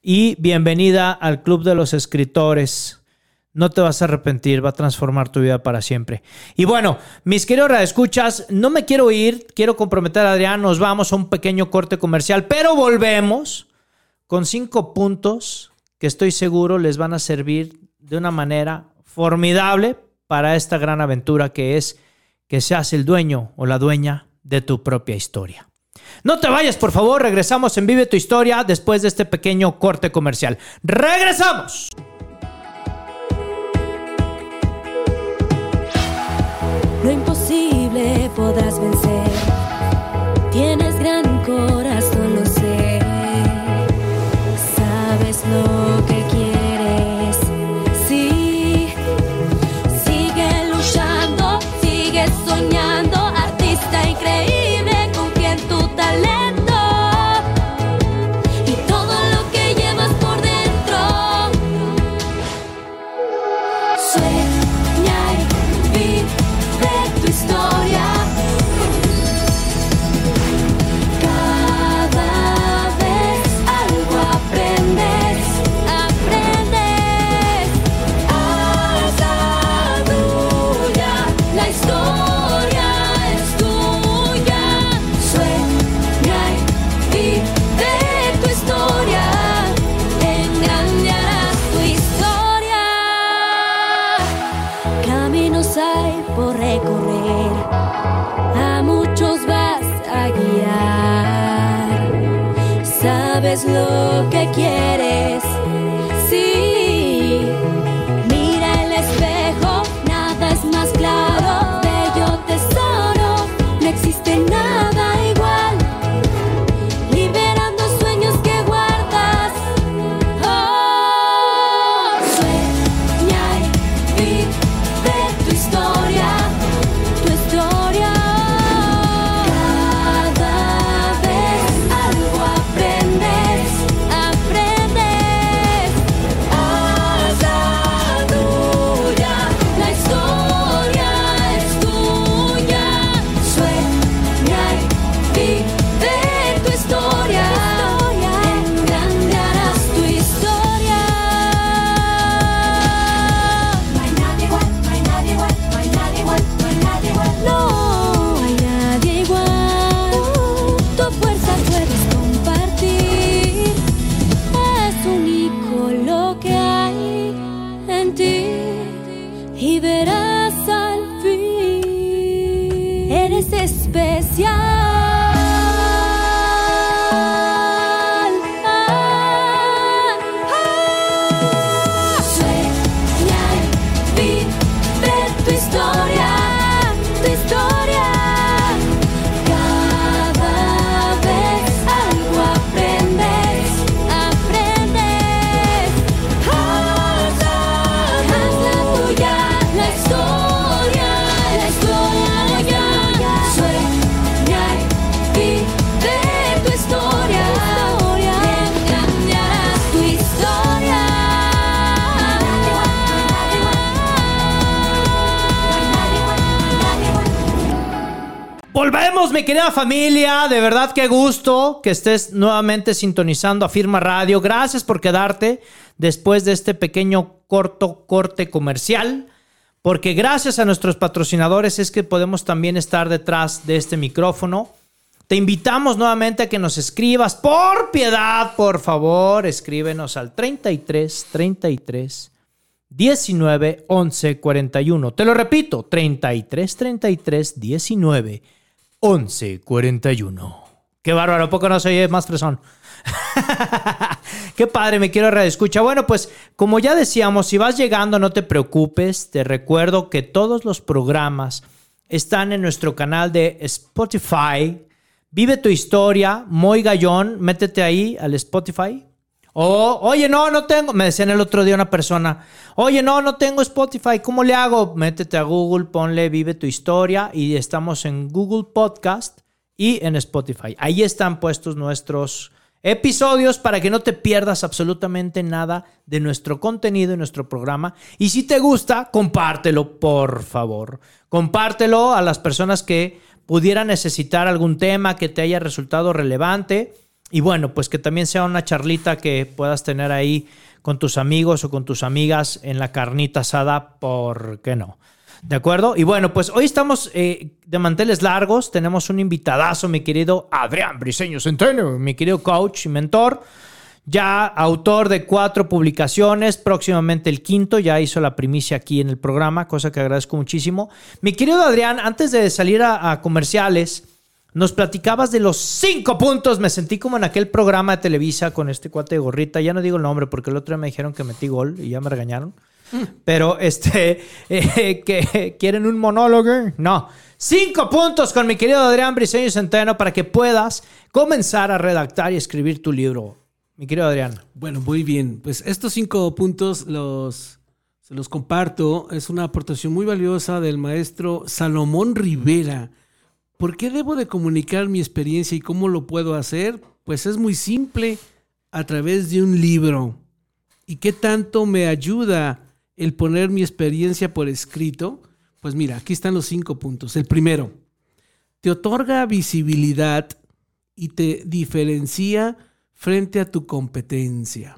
Speaker 1: y bienvenida al Club de los Escritores. No te vas a arrepentir, va a transformar tu vida para siempre. Y bueno, mis queridos escuchas, no me quiero ir, quiero comprometer a Adrián, nos vamos a un pequeño corte comercial, pero volvemos con cinco puntos que estoy seguro les van a servir de una manera formidable para esta gran aventura que es que seas el dueño o la dueña de tu propia historia. No te vayas, por favor, regresamos en Vive tu historia después de este pequeño corte comercial. ¡Regresamos!
Speaker 3: Lo imposible podrás vencer. Sabes lo que quieres,
Speaker 1: mi querida familia. De verdad, qué gusto que estés nuevamente sintonizando a Firma Radio. Gracias por quedarte después de este pequeño corto corte comercial porque gracias a nuestros patrocinadores es que podemos también estar detrás de este micrófono. Te invitamos nuevamente a que nos escribas por piedad, por favor, escríbenos al 33 33 19 11 41. Te lo repito, 33 33 19 11 41. Qué bárbaro, ¿a poco no se oye más fresón? Qué padre, me quiero escucha. Bueno, pues como ya decíamos, si vas llegando, no te preocupes. Te recuerdo que todos los programas están en nuestro canal de Spotify. Vive tu historia, Moy Gallón, métete ahí al Spotify. O, oye, no, no tengo. Me decían el otro día una persona, oye, no, no tengo Spotify, ¿cómo le hago? Métete a Google, ponle Vive tu historia y estamos en Google Podcast y en Spotify. Ahí están puestos nuestros episodios para que no te pierdas absolutamente nada de nuestro contenido y nuestro programa. Y si te gusta, compártelo, por favor. Compártelo a las personas que pudieran necesitar algún tema que te haya resultado relevante. Y bueno, pues que también sea una charlita que puedas tener ahí con tus amigos o con tus amigas en la carnita asada, ¿por qué no? ¿De acuerdo? Y bueno, pues hoy estamos eh, de manteles largos. Tenemos un invitadazo, mi querido Adrián Briseño Centeno, mi querido coach y mentor. Ya autor de cuatro publicaciones, próximamente el quinto, ya hizo la primicia aquí en el programa, cosa que agradezco muchísimo. Mi querido Adrián, antes de salir a, a comerciales, nos platicabas de los cinco puntos. Me sentí como en aquel programa de Televisa con este cuate de gorrita. Ya no digo el nombre porque el otro día me dijeron que metí gol y ya me regañaron. Pero este, eh, que quieren un monólogo. No. Cinco puntos con mi querido Adrián Briseño Centeno para que puedas comenzar a redactar y escribir tu libro. Mi querido Adrián.
Speaker 2: Bueno, muy bien. Pues estos cinco puntos los, se los comparto. Es una aportación muy valiosa del maestro Salomón Rivera. ¿Por qué debo de comunicar mi experiencia y cómo lo puedo hacer? Pues es muy simple, a través de un libro. ¿Y qué tanto me ayuda el poner mi experiencia por escrito? Pues mira, aquí están los cinco puntos. El primero, te otorga visibilidad y te diferencia frente a tu competencia.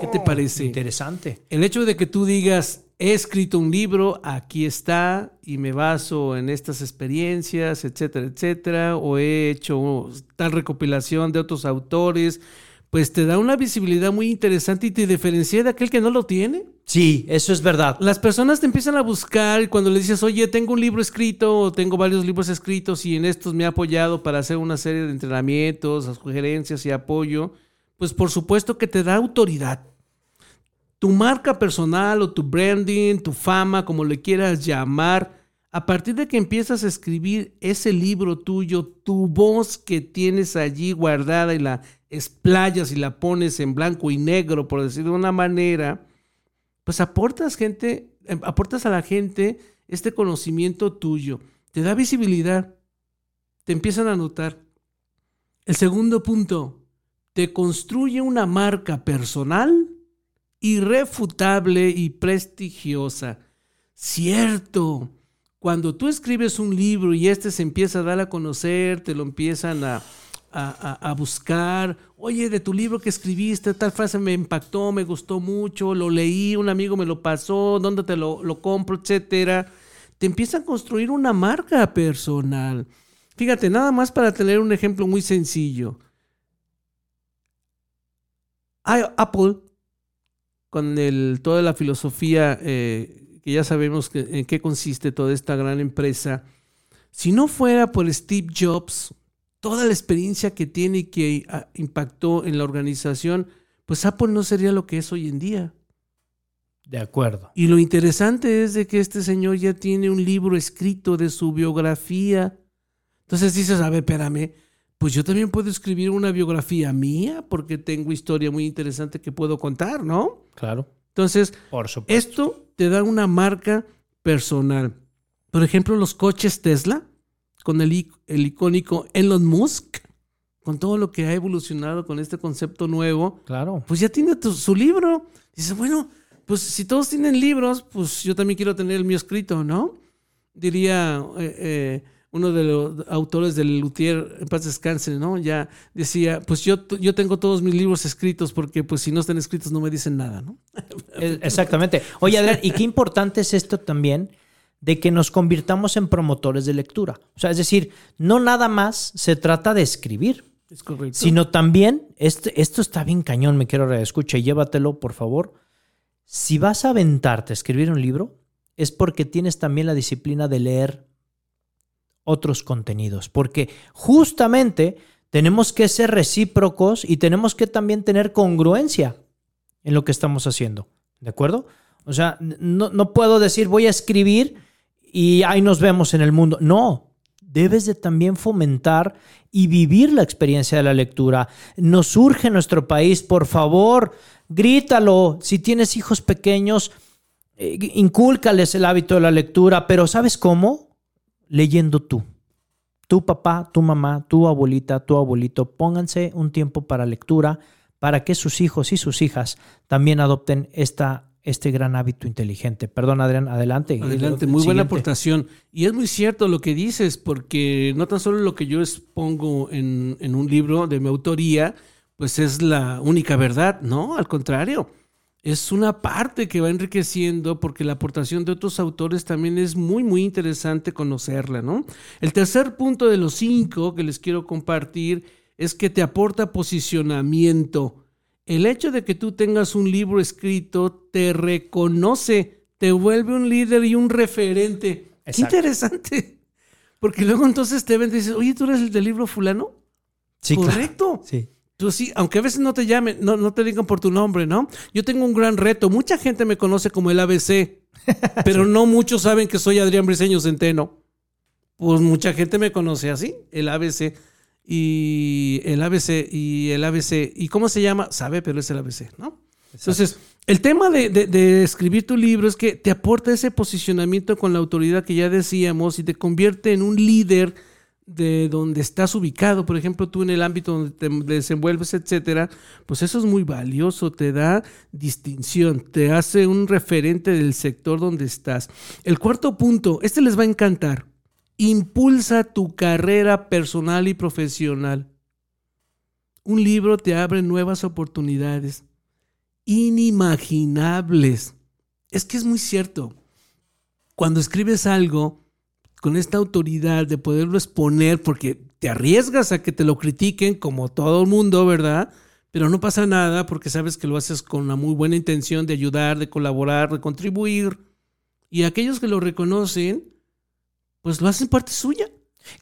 Speaker 2: ¿Qué te parece?
Speaker 1: Interesante.
Speaker 2: El hecho de que tú digas, he escrito un libro, aquí está, y me baso en estas experiencias, etcétera, etcétera, o he hecho tal recopilación de otros autores, pues te da una visibilidad muy interesante y te diferencia de aquel que no lo tiene.
Speaker 1: Sí, eso es verdad.
Speaker 2: Las personas te empiezan a buscar y cuando le dices, oye, tengo un libro escrito o tengo varios libros escritos y en estos me ha apoyado para hacer una serie de entrenamientos, sugerencias y apoyo, pues por supuesto que te da autoridad. Tu marca personal o tu branding, tu fama, como le quieras llamar, a partir de que empiezas a escribir ese libro tuyo, tu voz que tienes allí guardada y la explayas y la pones en blanco y negro, por decirlo de una manera, pues aportas gente, em, aportas a la gente este conocimiento tuyo, te da visibilidad, te empiezan a notar. El segundo punto, te construye una marca personal irrefutable y prestigiosa. Cierto, cuando tú escribes un libro y este se empieza a dar a conocer, te lo empiezan a, a, a, buscar, oye, de tu libro que escribiste, tal frase me impactó, me gustó mucho, lo leí, un amigo me lo pasó, dónde te lo, lo compro, etcétera. Te empiezan a construir una marca personal. Fíjate, nada más para tener un ejemplo muy sencillo. Apple, con el, toda la filosofía eh, que ya sabemos que, en qué consiste toda esta gran empresa, si no fuera por Steve Jobs, toda la experiencia que tiene y que ah, impactó en la organización, pues Apple no sería lo que es hoy en día.
Speaker 1: De acuerdo.
Speaker 2: Y lo interesante es de que este señor ya tiene un libro escrito de su biografía. Entonces dices, a ver, espérame, pues yo también puedo escribir una biografía mía porque tengo historia muy interesante que puedo contar, ¿no?
Speaker 1: Claro.
Speaker 2: Entonces,
Speaker 1: Por supuesto.
Speaker 2: esto te da una marca personal. Por ejemplo, los coches Tesla, con el, ic- el icónico Elon Musk, con todo lo que ha evolucionado con este concepto nuevo,
Speaker 1: Claro.
Speaker 2: pues ya tiene tu- su libro. Dice, bueno, pues si todos tienen libros, pues yo también quiero tener el mío escrito, ¿no? Diría eh, eh, uno de los autores del Luthier, en paz descanse, ¿no? Ya decía, pues yo, yo tengo todos mis libros escritos porque pues si no están escritos no me dicen nada, ¿no?
Speaker 1: Exactamente. Oye, Adrián, y qué importante es esto también de que nos convirtamos en promotores de lectura. O sea, es decir, no nada más se trata de escribir,
Speaker 2: Es correcto.
Speaker 1: sino también, este, esto está bien cañón, me quiero reescucha y llévatelo, por favor. Si vas a aventarte a escribir un libro, es porque tienes también la disciplina de leer otros contenidos, porque justamente tenemos que ser recíprocos y tenemos que también tener congruencia en lo que estamos haciendo, ¿de acuerdo? O sea, no, no puedo decir voy a escribir y ahí nos vemos en el mundo. No, debes de también fomentar y vivir la experiencia de la lectura. Nos surge en nuestro país, por favor, grítalo. Si tienes hijos pequeños, eh, incúlcales el hábito de la lectura, pero ¿sabes cómo? Leyendo tú. Tu papá, tu mamá, tu abuelita, tu abuelito, pónganse un tiempo para lectura para que sus hijos y sus hijas también adopten esta, este gran hábito inteligente. Perdón, Adrián, adelante.
Speaker 2: Adelante, muy buena aportación. Y es muy cierto lo que dices, porque no tan solo lo que yo expongo en, en un libro de mi autoría, pues es la única verdad, no, al contrario. Es una parte que va enriqueciendo porque la aportación de otros autores también es muy, muy interesante conocerla, ¿no? El tercer punto de los cinco que les quiero compartir es que te aporta posicionamiento. El hecho de que tú tengas un libro escrito te reconoce, te vuelve un líder y un referente. Qué
Speaker 1: Exacto.
Speaker 2: interesante. Porque luego entonces te ven y dices, oye, ¿tú eres el del libro fulano?
Speaker 1: Sí, claro.
Speaker 2: Correcto.
Speaker 1: Sí.
Speaker 2: Tú sí, aunque a veces no te llamen, no, no te digan por tu nombre, ¿no? Yo tengo un gran reto. Mucha gente me conoce como el ABC, pero no muchos saben que soy Adrián Briseño Centeno. Pues mucha gente me conoce así, el ABC. Y el ABC, y el ABC. ¿Y cómo se llama? Sabe, pero es el ABC, ¿no? Entonces, el tema de, de- de escribir tu libro es que te aporta ese posicionamiento con la autoridad que ya decíamos y te convierte en un líder de donde estás ubicado, por ejemplo, tú en el ámbito donde te desenvuelves, etcétera, pues eso es muy valioso, te da distinción, te hace un referente del sector donde estás. El cuarto punto, este les va a encantar. Impulsa tu carrera personal y profesional. Un libro te abre nuevas oportunidades inimaginables. Es que es muy cierto. Cuando escribes algo con esta autoridad de poderlo exponer, porque te arriesgas a que te lo critiquen como todo el mundo, ¿verdad? Pero no pasa nada porque sabes que lo haces con una muy buena intención de ayudar, de colaborar, de contribuir. Y aquellos que lo reconocen, pues lo hacen parte suya.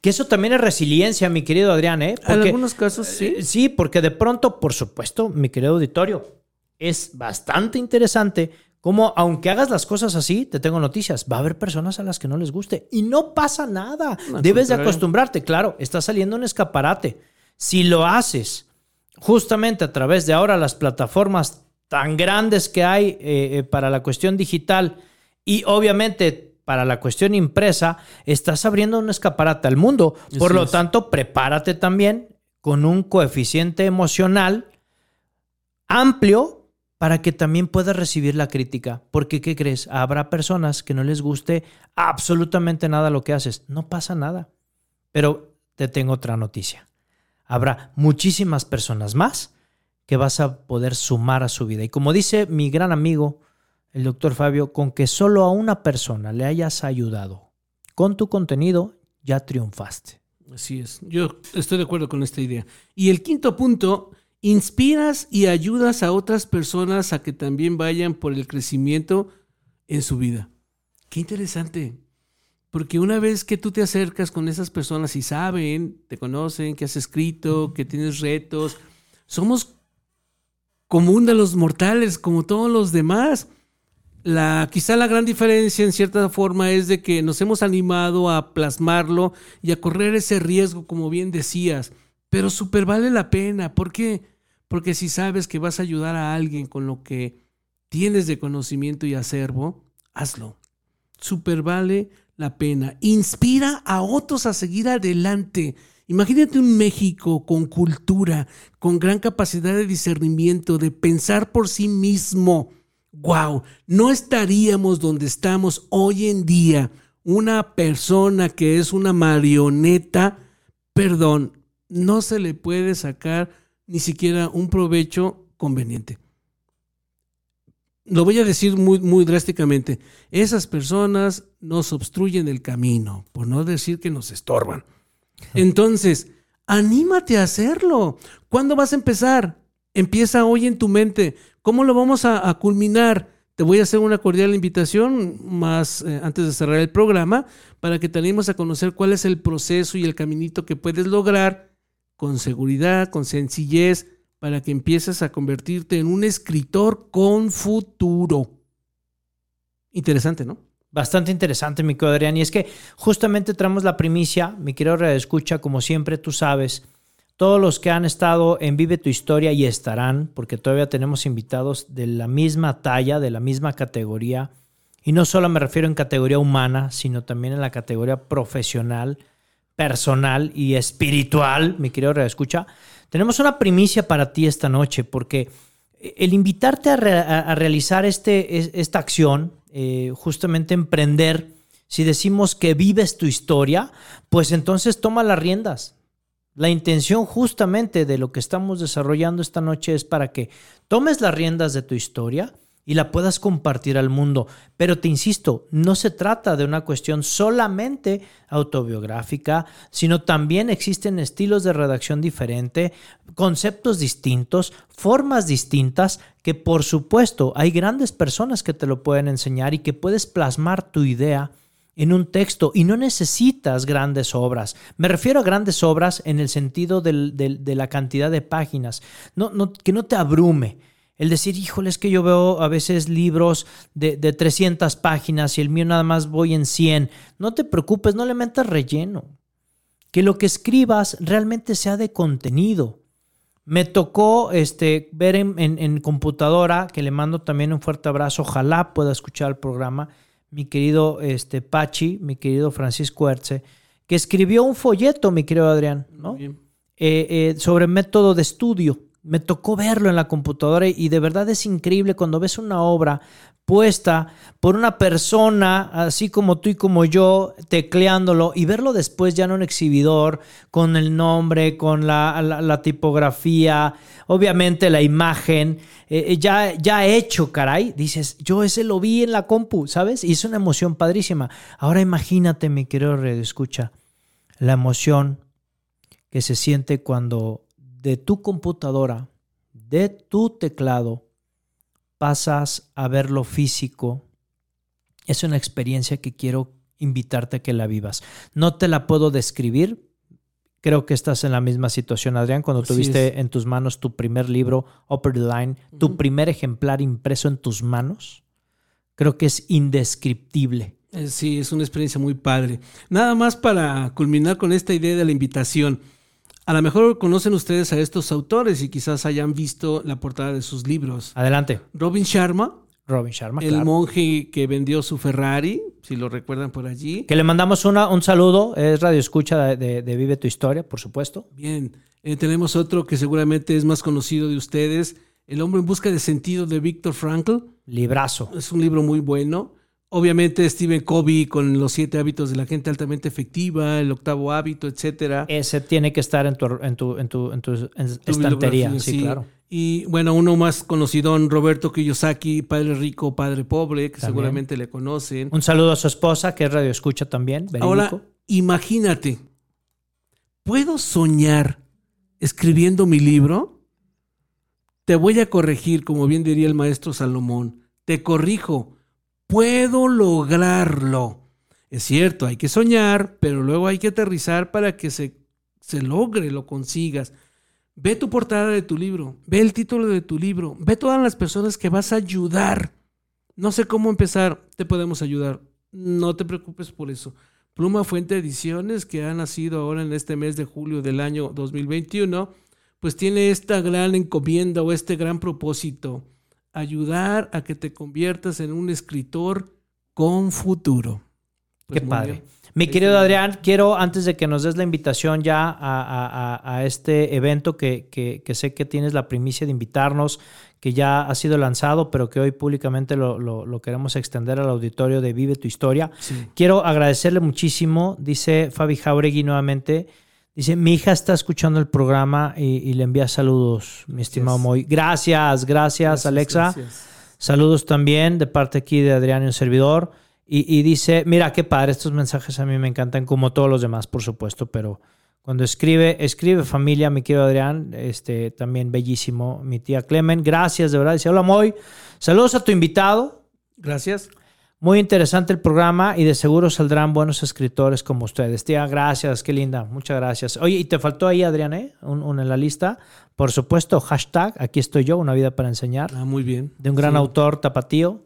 Speaker 1: Que eso también es resiliencia, mi querido Adrián, ¿eh?
Speaker 2: en algunos casos sí.
Speaker 1: Eh, Sí, porque de pronto, por supuesto, mi querido auditorio, es bastante interesante cómo, aunque hagas las cosas así, te tengo noticias, va a haber personas a las que no les guste y no pasa nada. Debes de acostumbrarte, claro, está saliendo un escaparate. Si lo haces justamente a través de ahora las plataformas tan grandes que hay eh, eh, para la cuestión digital y obviamente para la cuestión impresa, estás abriendo un escaparate al mundo. Por
Speaker 2: Así
Speaker 1: lo
Speaker 2: es.
Speaker 1: tanto, prepárate también con un coeficiente emocional amplio para que también puedas recibir la crítica. Porque, ¿qué crees? Habrá personas que no les guste absolutamente nada lo que haces. No pasa nada. Pero te tengo otra noticia. Habrá muchísimas personas más que vas a poder sumar a su vida. Y como dice mi gran amigo, el doctor Fabio, con que solo a una persona le hayas ayudado con tu contenido, ya triunfaste.
Speaker 2: Así es. Yo estoy de acuerdo con esta idea. Y el quinto punto, inspiras y ayudas a otras personas a que también vayan por el crecimiento en su vida. Qué interesante. Porque una vez que tú te acercas con esas personas y saben, te conocen, que has escrito, que tienes retos, somos común de los mortales, como todos los demás. La, quizá la gran diferencia en cierta forma es de que nos hemos animado a plasmarlo y a correr ese riesgo, como bien decías, pero súper vale la pena. ¿Por qué? Porque si sabes que vas a ayudar a alguien con lo que tienes de conocimiento y acervo, hazlo. Súper vale la pena. Inspira a otros a seguir adelante. Imagínate un México con cultura, con gran capacidad de discernimiento, de pensar por sí mismo. ¡Wow! No estaríamos donde estamos hoy en día. una persona que es una marioneta, perdón, no se le puede sacar ni siquiera un provecho conveniente. Lo voy a decir muy, muy drásticamente. Esas personas nos obstruyen el camino, por no decir que nos estorban. Entonces, anímate a hacerlo. ¿Cuándo vas a empezar? Empieza hoy en tu mente. ¿Cómo lo vamos a, a culminar? Te voy a hacer una cordial invitación más eh, antes de cerrar el programa para que te animes a conocer cuál es el proceso y el caminito que puedes lograr con seguridad, con sencillez, para que empieces a convertirte en un escritor con futuro. Interesante, ¿no?
Speaker 1: Bastante interesante, mi querido Adrián. Y es que justamente traemos la primicia, mi querido Escucha, como siempre tú sabes, todos los que han estado en Vive tu Historia y estarán, porque todavía tenemos invitados de la misma talla, de la misma categoría. Y no solo me refiero en categoría humana, sino también en la categoría profesional, personal y espiritual, mi querido Escucha. Tenemos una primicia para ti esta noche, porque el invitarte a, re- a- a realizar este, es- esta acción, eh, justamente emprender, si decimos que vives tu historia, pues entonces toma las riendas. La intención justamente de lo que estamos desarrollando esta noche es para que tomes las riendas de tu historia y la puedas compartir al mundo. Pero te insisto, no se trata de una cuestión solamente autobiográfica, sino también existen estilos de redacción diferente, conceptos distintos, formas distintas, que por supuesto hay grandes personas que te lo pueden enseñar y que puedes plasmar tu idea en un texto y no necesitas grandes obras. Me refiero a grandes obras en el sentido de la cantidad de páginas, no- que no te abrume. El decir, híjole, es que yo veo a veces libros de, de 300 páginas y el mío nada más voy en 100. No te preocupes, no le metas relleno. Que lo que escribas realmente sea de contenido. Me tocó este, ver en, en- en computadora, que le mando también un fuerte abrazo, ojalá pueda escuchar el programa, mi querido este, Pachi, mi querido Francisco Herce, que escribió un folleto, mi querido Adrián, ¿no? Eh, eh, sobre método de estudio. Me tocó verlo en la computadora y de verdad es increíble cuando ves una obra puesta por una persona así como tú y como yo tecleándolo y verlo después ya en un exhibidor con el nombre, con la, tipografía, obviamente la imagen, eh, eh, ya, ya hecho, caray. Dices, yo ese lo vi en la compu, ¿sabes? Y es una emoción padrísima. Ahora imagínate, mi querido Radio Escucha, la emoción que se siente cuando de tu computadora, de tu teclado, pasas a ver lo físico. Es una experiencia que quiero invitarte a que la vivas. No te la puedo describir. Creo que estás en la misma situación, Adrián, cuando
Speaker 2: Así
Speaker 1: tuviste
Speaker 2: es.
Speaker 1: en tus manos tu primer libro, Upper the Line, tu primer ejemplar impreso en tus manos. Creo que es indescriptible.
Speaker 2: Eh, Sí, es una experiencia muy padre. Nada más para culminar con esta idea de la invitación. A lo mejor conocen ustedes a estos autores y quizás hayan visto la portada de sus libros.
Speaker 1: Adelante,
Speaker 2: Robin Sharma,
Speaker 1: Robin Sharma.
Speaker 2: el
Speaker 1: claro.
Speaker 2: monje que vendió su Ferrari, si lo recuerdan por allí.
Speaker 1: Que le mandamos una, un saludo, es Radio Escucha de, Vive tu Historia, por supuesto.
Speaker 2: Bien, Eh, tenemos otro que seguramente es más conocido de ustedes, El hombre en busca de sentido de Viktor Frankl.
Speaker 1: Librazo.
Speaker 2: Es un libro muy bueno. Obviamente Stephen Covey con los siete hábitos de la gente altamente efectiva, el octavo hábito, etcétera.
Speaker 1: Ese tiene que estar en tu, en tu, en tu, en tu en-
Speaker 2: Tu
Speaker 1: estantería. Sí, claro.
Speaker 2: Y bueno, uno más conocido, Roberto Kiyosaki, Padre Rico, Padre Pobre, que
Speaker 1: También.
Speaker 2: seguramente le conocen.
Speaker 1: Un saludo a su esposa, que es Radio Escucha también.
Speaker 2: Ahora, imagínate, ¿puedo soñar escribiendo mi libro? Te voy a corregir, como bien diría el maestro Salomón. Te corrijo, puedo lograrlo. Es cierto, hay que soñar, pero luego hay que aterrizar para que se, se logre, lo consigas. Ve tu portada de tu libro, ve el título de tu libro, ve todas las personas que vas a ayudar. No sé cómo empezar, te podemos ayudar. No te preocupes por eso. Pluma Fuente Ediciones, que ha nacido ahora en este mes de julio del año 2021, pues tiene esta gran encomienda o este gran propósito, ayudar a que te conviertas en un escritor con futuro. Pues
Speaker 1: Qué padre.
Speaker 2: bien.
Speaker 1: Mi querido. Adrián, quiero, antes de que nos des la invitación ya a, a- a- a este evento que, que- que sé que tienes la primicia de invitarnos, que ya ha sido lanzado, pero que hoy públicamente lo, lo- lo queremos extender al auditorio de Vive tu Historia.
Speaker 2: Sí.
Speaker 1: Quiero agradecerle muchísimo, dice Fabi Jauregui nuevamente. Dice, mi hija está escuchando el programa y, y le envía saludos, mi estimado Moy. Gracias, gracias, Alexa.
Speaker 2: gracias.
Speaker 1: Saludos también de parte aquí de Adrián y un servidor. Y, y dice, mira qué padre, estos mensajes a mí me encantan, como todos los demás, por supuesto, pero cuando escribe, escribe familia, mi querido Adrián, este, también bellísimo, mi tía Clemen, gracias, de verdad. Dice, hola Moy, saludos a tu invitado,
Speaker 2: Gracias.
Speaker 1: Muy interesante el programa y de seguro saldrán buenos escritores como ustedes. Tía, gracias, qué linda, muchas gracias. Oye, y te faltó ahí, Adrián, ¿eh? Un, un en la lista. Por supuesto, hashtag, aquí estoy yo, una vida para enseñar
Speaker 2: Ah, muy bien.
Speaker 1: de un gran
Speaker 2: Sí.
Speaker 1: autor tapatío.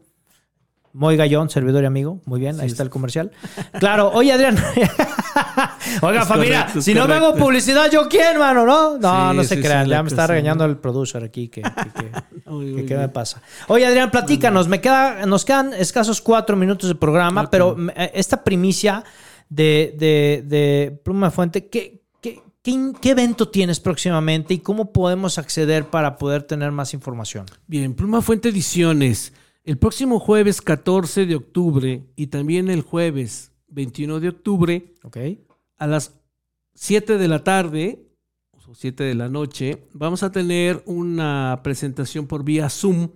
Speaker 1: Moy Gallón, servidor y amigo. Muy bien, ahí está
Speaker 2: sí.
Speaker 1: el comercial. Claro, oye Adrián. Oiga,
Speaker 2: Es
Speaker 1: familia,
Speaker 2: correcto,
Speaker 1: si no me hago
Speaker 2: correcto.
Speaker 1: publicidad, ¿yo quién, mano? No, no,
Speaker 2: Sí,
Speaker 1: no se
Speaker 2: sí,
Speaker 1: crean.
Speaker 2: sí,
Speaker 1: ya me está regañando el producer aquí. Que, qué me pasa. Oye, Adrián, platícanos. Me queda, nos quedan escasos cuatro minutos de programa,
Speaker 2: Ok.
Speaker 1: pero me- eh, esta primicia de, de, de Pluma Fuente, ¿qué, qué, qué evento tienes próximamente y cómo podemos acceder para poder tener más información?
Speaker 2: Bien, Pluma Fuente Ediciones. El próximo jueves 14 de octubre y también el jueves 21 de octubre a las 7 de la tarde o 7 de la noche vamos a tener una presentación por vía Zoom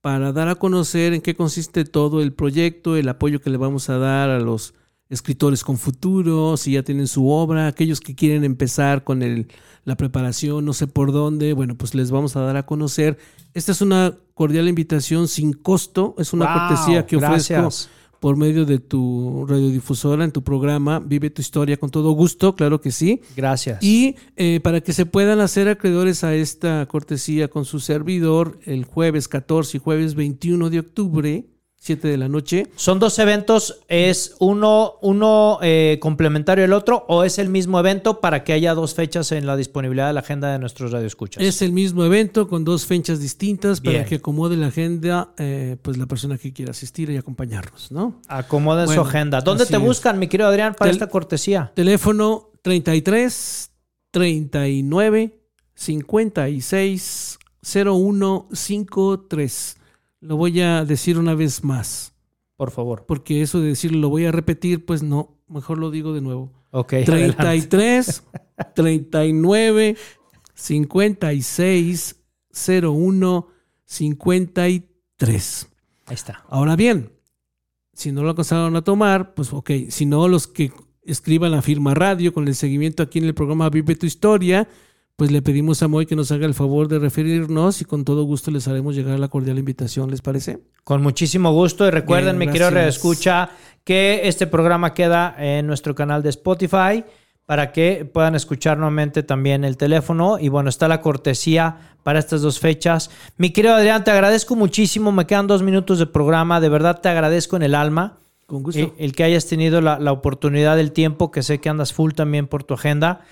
Speaker 2: para dar a conocer en qué consiste todo el proyecto, el apoyo que le vamos a dar a los escritores con futuro, si ya tienen su obra, aquellos que quieren empezar con el, la preparación, no sé por dónde, bueno, pues les vamos a dar a conocer. Esta es una cordial invitación sin costo, es una
Speaker 1: Wow,
Speaker 2: cortesía que ofrezco
Speaker 1: gracias.
Speaker 2: Por medio de tu radiodifusora en tu programa Vive tu historia con todo gusto, claro que sí.
Speaker 1: Gracias.
Speaker 2: Y eh, para que se puedan hacer acreedores a esta cortesía con su servidor el jueves 14 y jueves 21 de octubre, 7 de la noche.
Speaker 1: ¿Son dos eventos? ¿Es uno, uno eh, complementario al otro o es el mismo evento para que haya dos fechas en la disponibilidad de la agenda de nuestros radioescuchas?
Speaker 2: Es el mismo evento con dos fechas distintas
Speaker 1: Bien.
Speaker 2: para que acomode la agenda eh, pues la persona que quiera asistir y acompañarnos, ¿no? Bueno,
Speaker 1: su agenda. ¿Dónde te
Speaker 2: es.
Speaker 1: buscan, mi querido Adrián, para
Speaker 2: Tel-
Speaker 1: esta cortesía?
Speaker 2: Teléfono 33 39 56 0153. Lo voy a decir una vez más,
Speaker 1: Por favor.
Speaker 2: porque eso de decirlo lo voy a repetir, pues no, mejor lo digo de nuevo.
Speaker 1: Ok. adelante.
Speaker 2: 33 39 56 01 53.
Speaker 1: Ahí está.
Speaker 2: Ahora bien, si no lo alcanzaron a tomar, pues ok, si no, los que escriban la firma radio con el seguimiento aquí en el programa Vive tu Historia, pues le pedimos a Moy que nos haga el favor de referirnos y con todo gusto les haremos llegar la cordial invitación, ¿les parece?
Speaker 1: Con muchísimo gusto. Y recuerden,
Speaker 2: Bien,
Speaker 1: mi querido escucha que este programa queda en nuestro canal de Spotify para que puedan escuchar nuevamente también el teléfono. Y bueno, está la cortesía para estas dos fechas. Mi querido Adrián, te agradezco muchísimo. Me quedan dos minutos de programa. De verdad te agradezco en el alma.
Speaker 2: Con gusto.
Speaker 1: El, el que hayas tenido la, la oportunidad del tiempo, que sé que andas full también por tu agenda.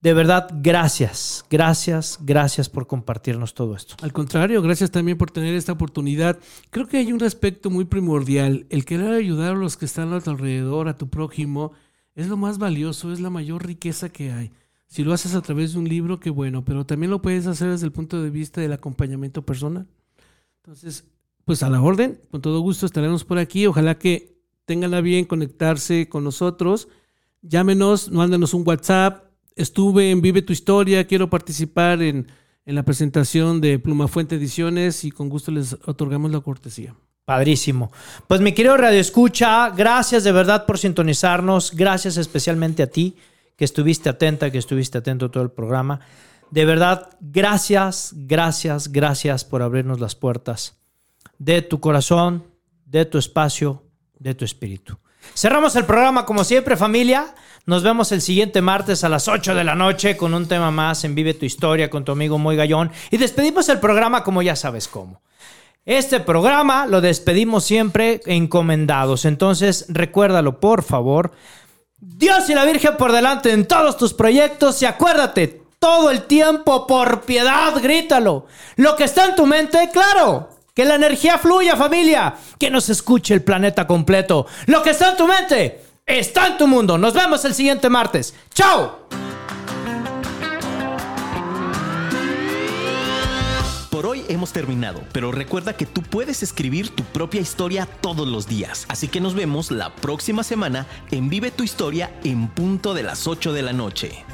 Speaker 1: De verdad, gracias, gracias, gracias por compartirnos todo esto.
Speaker 2: Al contrario, gracias también por tener esta oportunidad. Creo que hay un aspecto muy primordial. El querer ayudar a los que están a tu alrededor, a tu prójimo, es lo más valioso, es la mayor riqueza que hay. Si lo haces a través de un libro, qué bueno, pero también lo puedes hacer desde el punto de vista del acompañamiento personal. Entonces, pues a la orden, con todo gusto estaremos por aquí. Ojalá que tengan a bien conectarse con nosotros. Llámenos, mándenos un WhatsApp. Estuve en Vive tu Historia, quiero participar en, en la presentación de Pluma Fuente Ediciones y con gusto les otorgamos la cortesía.
Speaker 1: Padrísimo. Pues mi querido Radio Escucha, gracias de verdad por sintonizarnos. Gracias especialmente a ti que estuviste atenta, que estuviste atento a todo el programa. De verdad, gracias, gracias, gracias por abrirnos las puertas de tu corazón, de tu espacio, de tu espíritu. Cerramos el programa como siempre, familia. Nos vemos el siguiente martes a las 8 de la noche con un tema más en Vive tu Historia con tu amigo Muy Gallón. Y despedimos el programa como ya sabes cómo. Este programa lo despedimos siempre encomendados. Entonces, recuérdalo, por favor. Dios y la Virgen por delante en todos tus proyectos y acuérdate, todo el tiempo, por piedad, grítalo. Lo que está en tu mente, claro, Que la energía fluya, familia. Que nos escuche el planeta completo. Lo que está en tu mente está en tu mundo. Nos vemos el siguiente martes. ¡Chao!
Speaker 4: Por hoy hemos terminado, pero recuerda que tú puedes escribir tu propia historia todos los días. Así que nos vemos la próxima semana en Vive tu historia en punto de las 8 de la noche.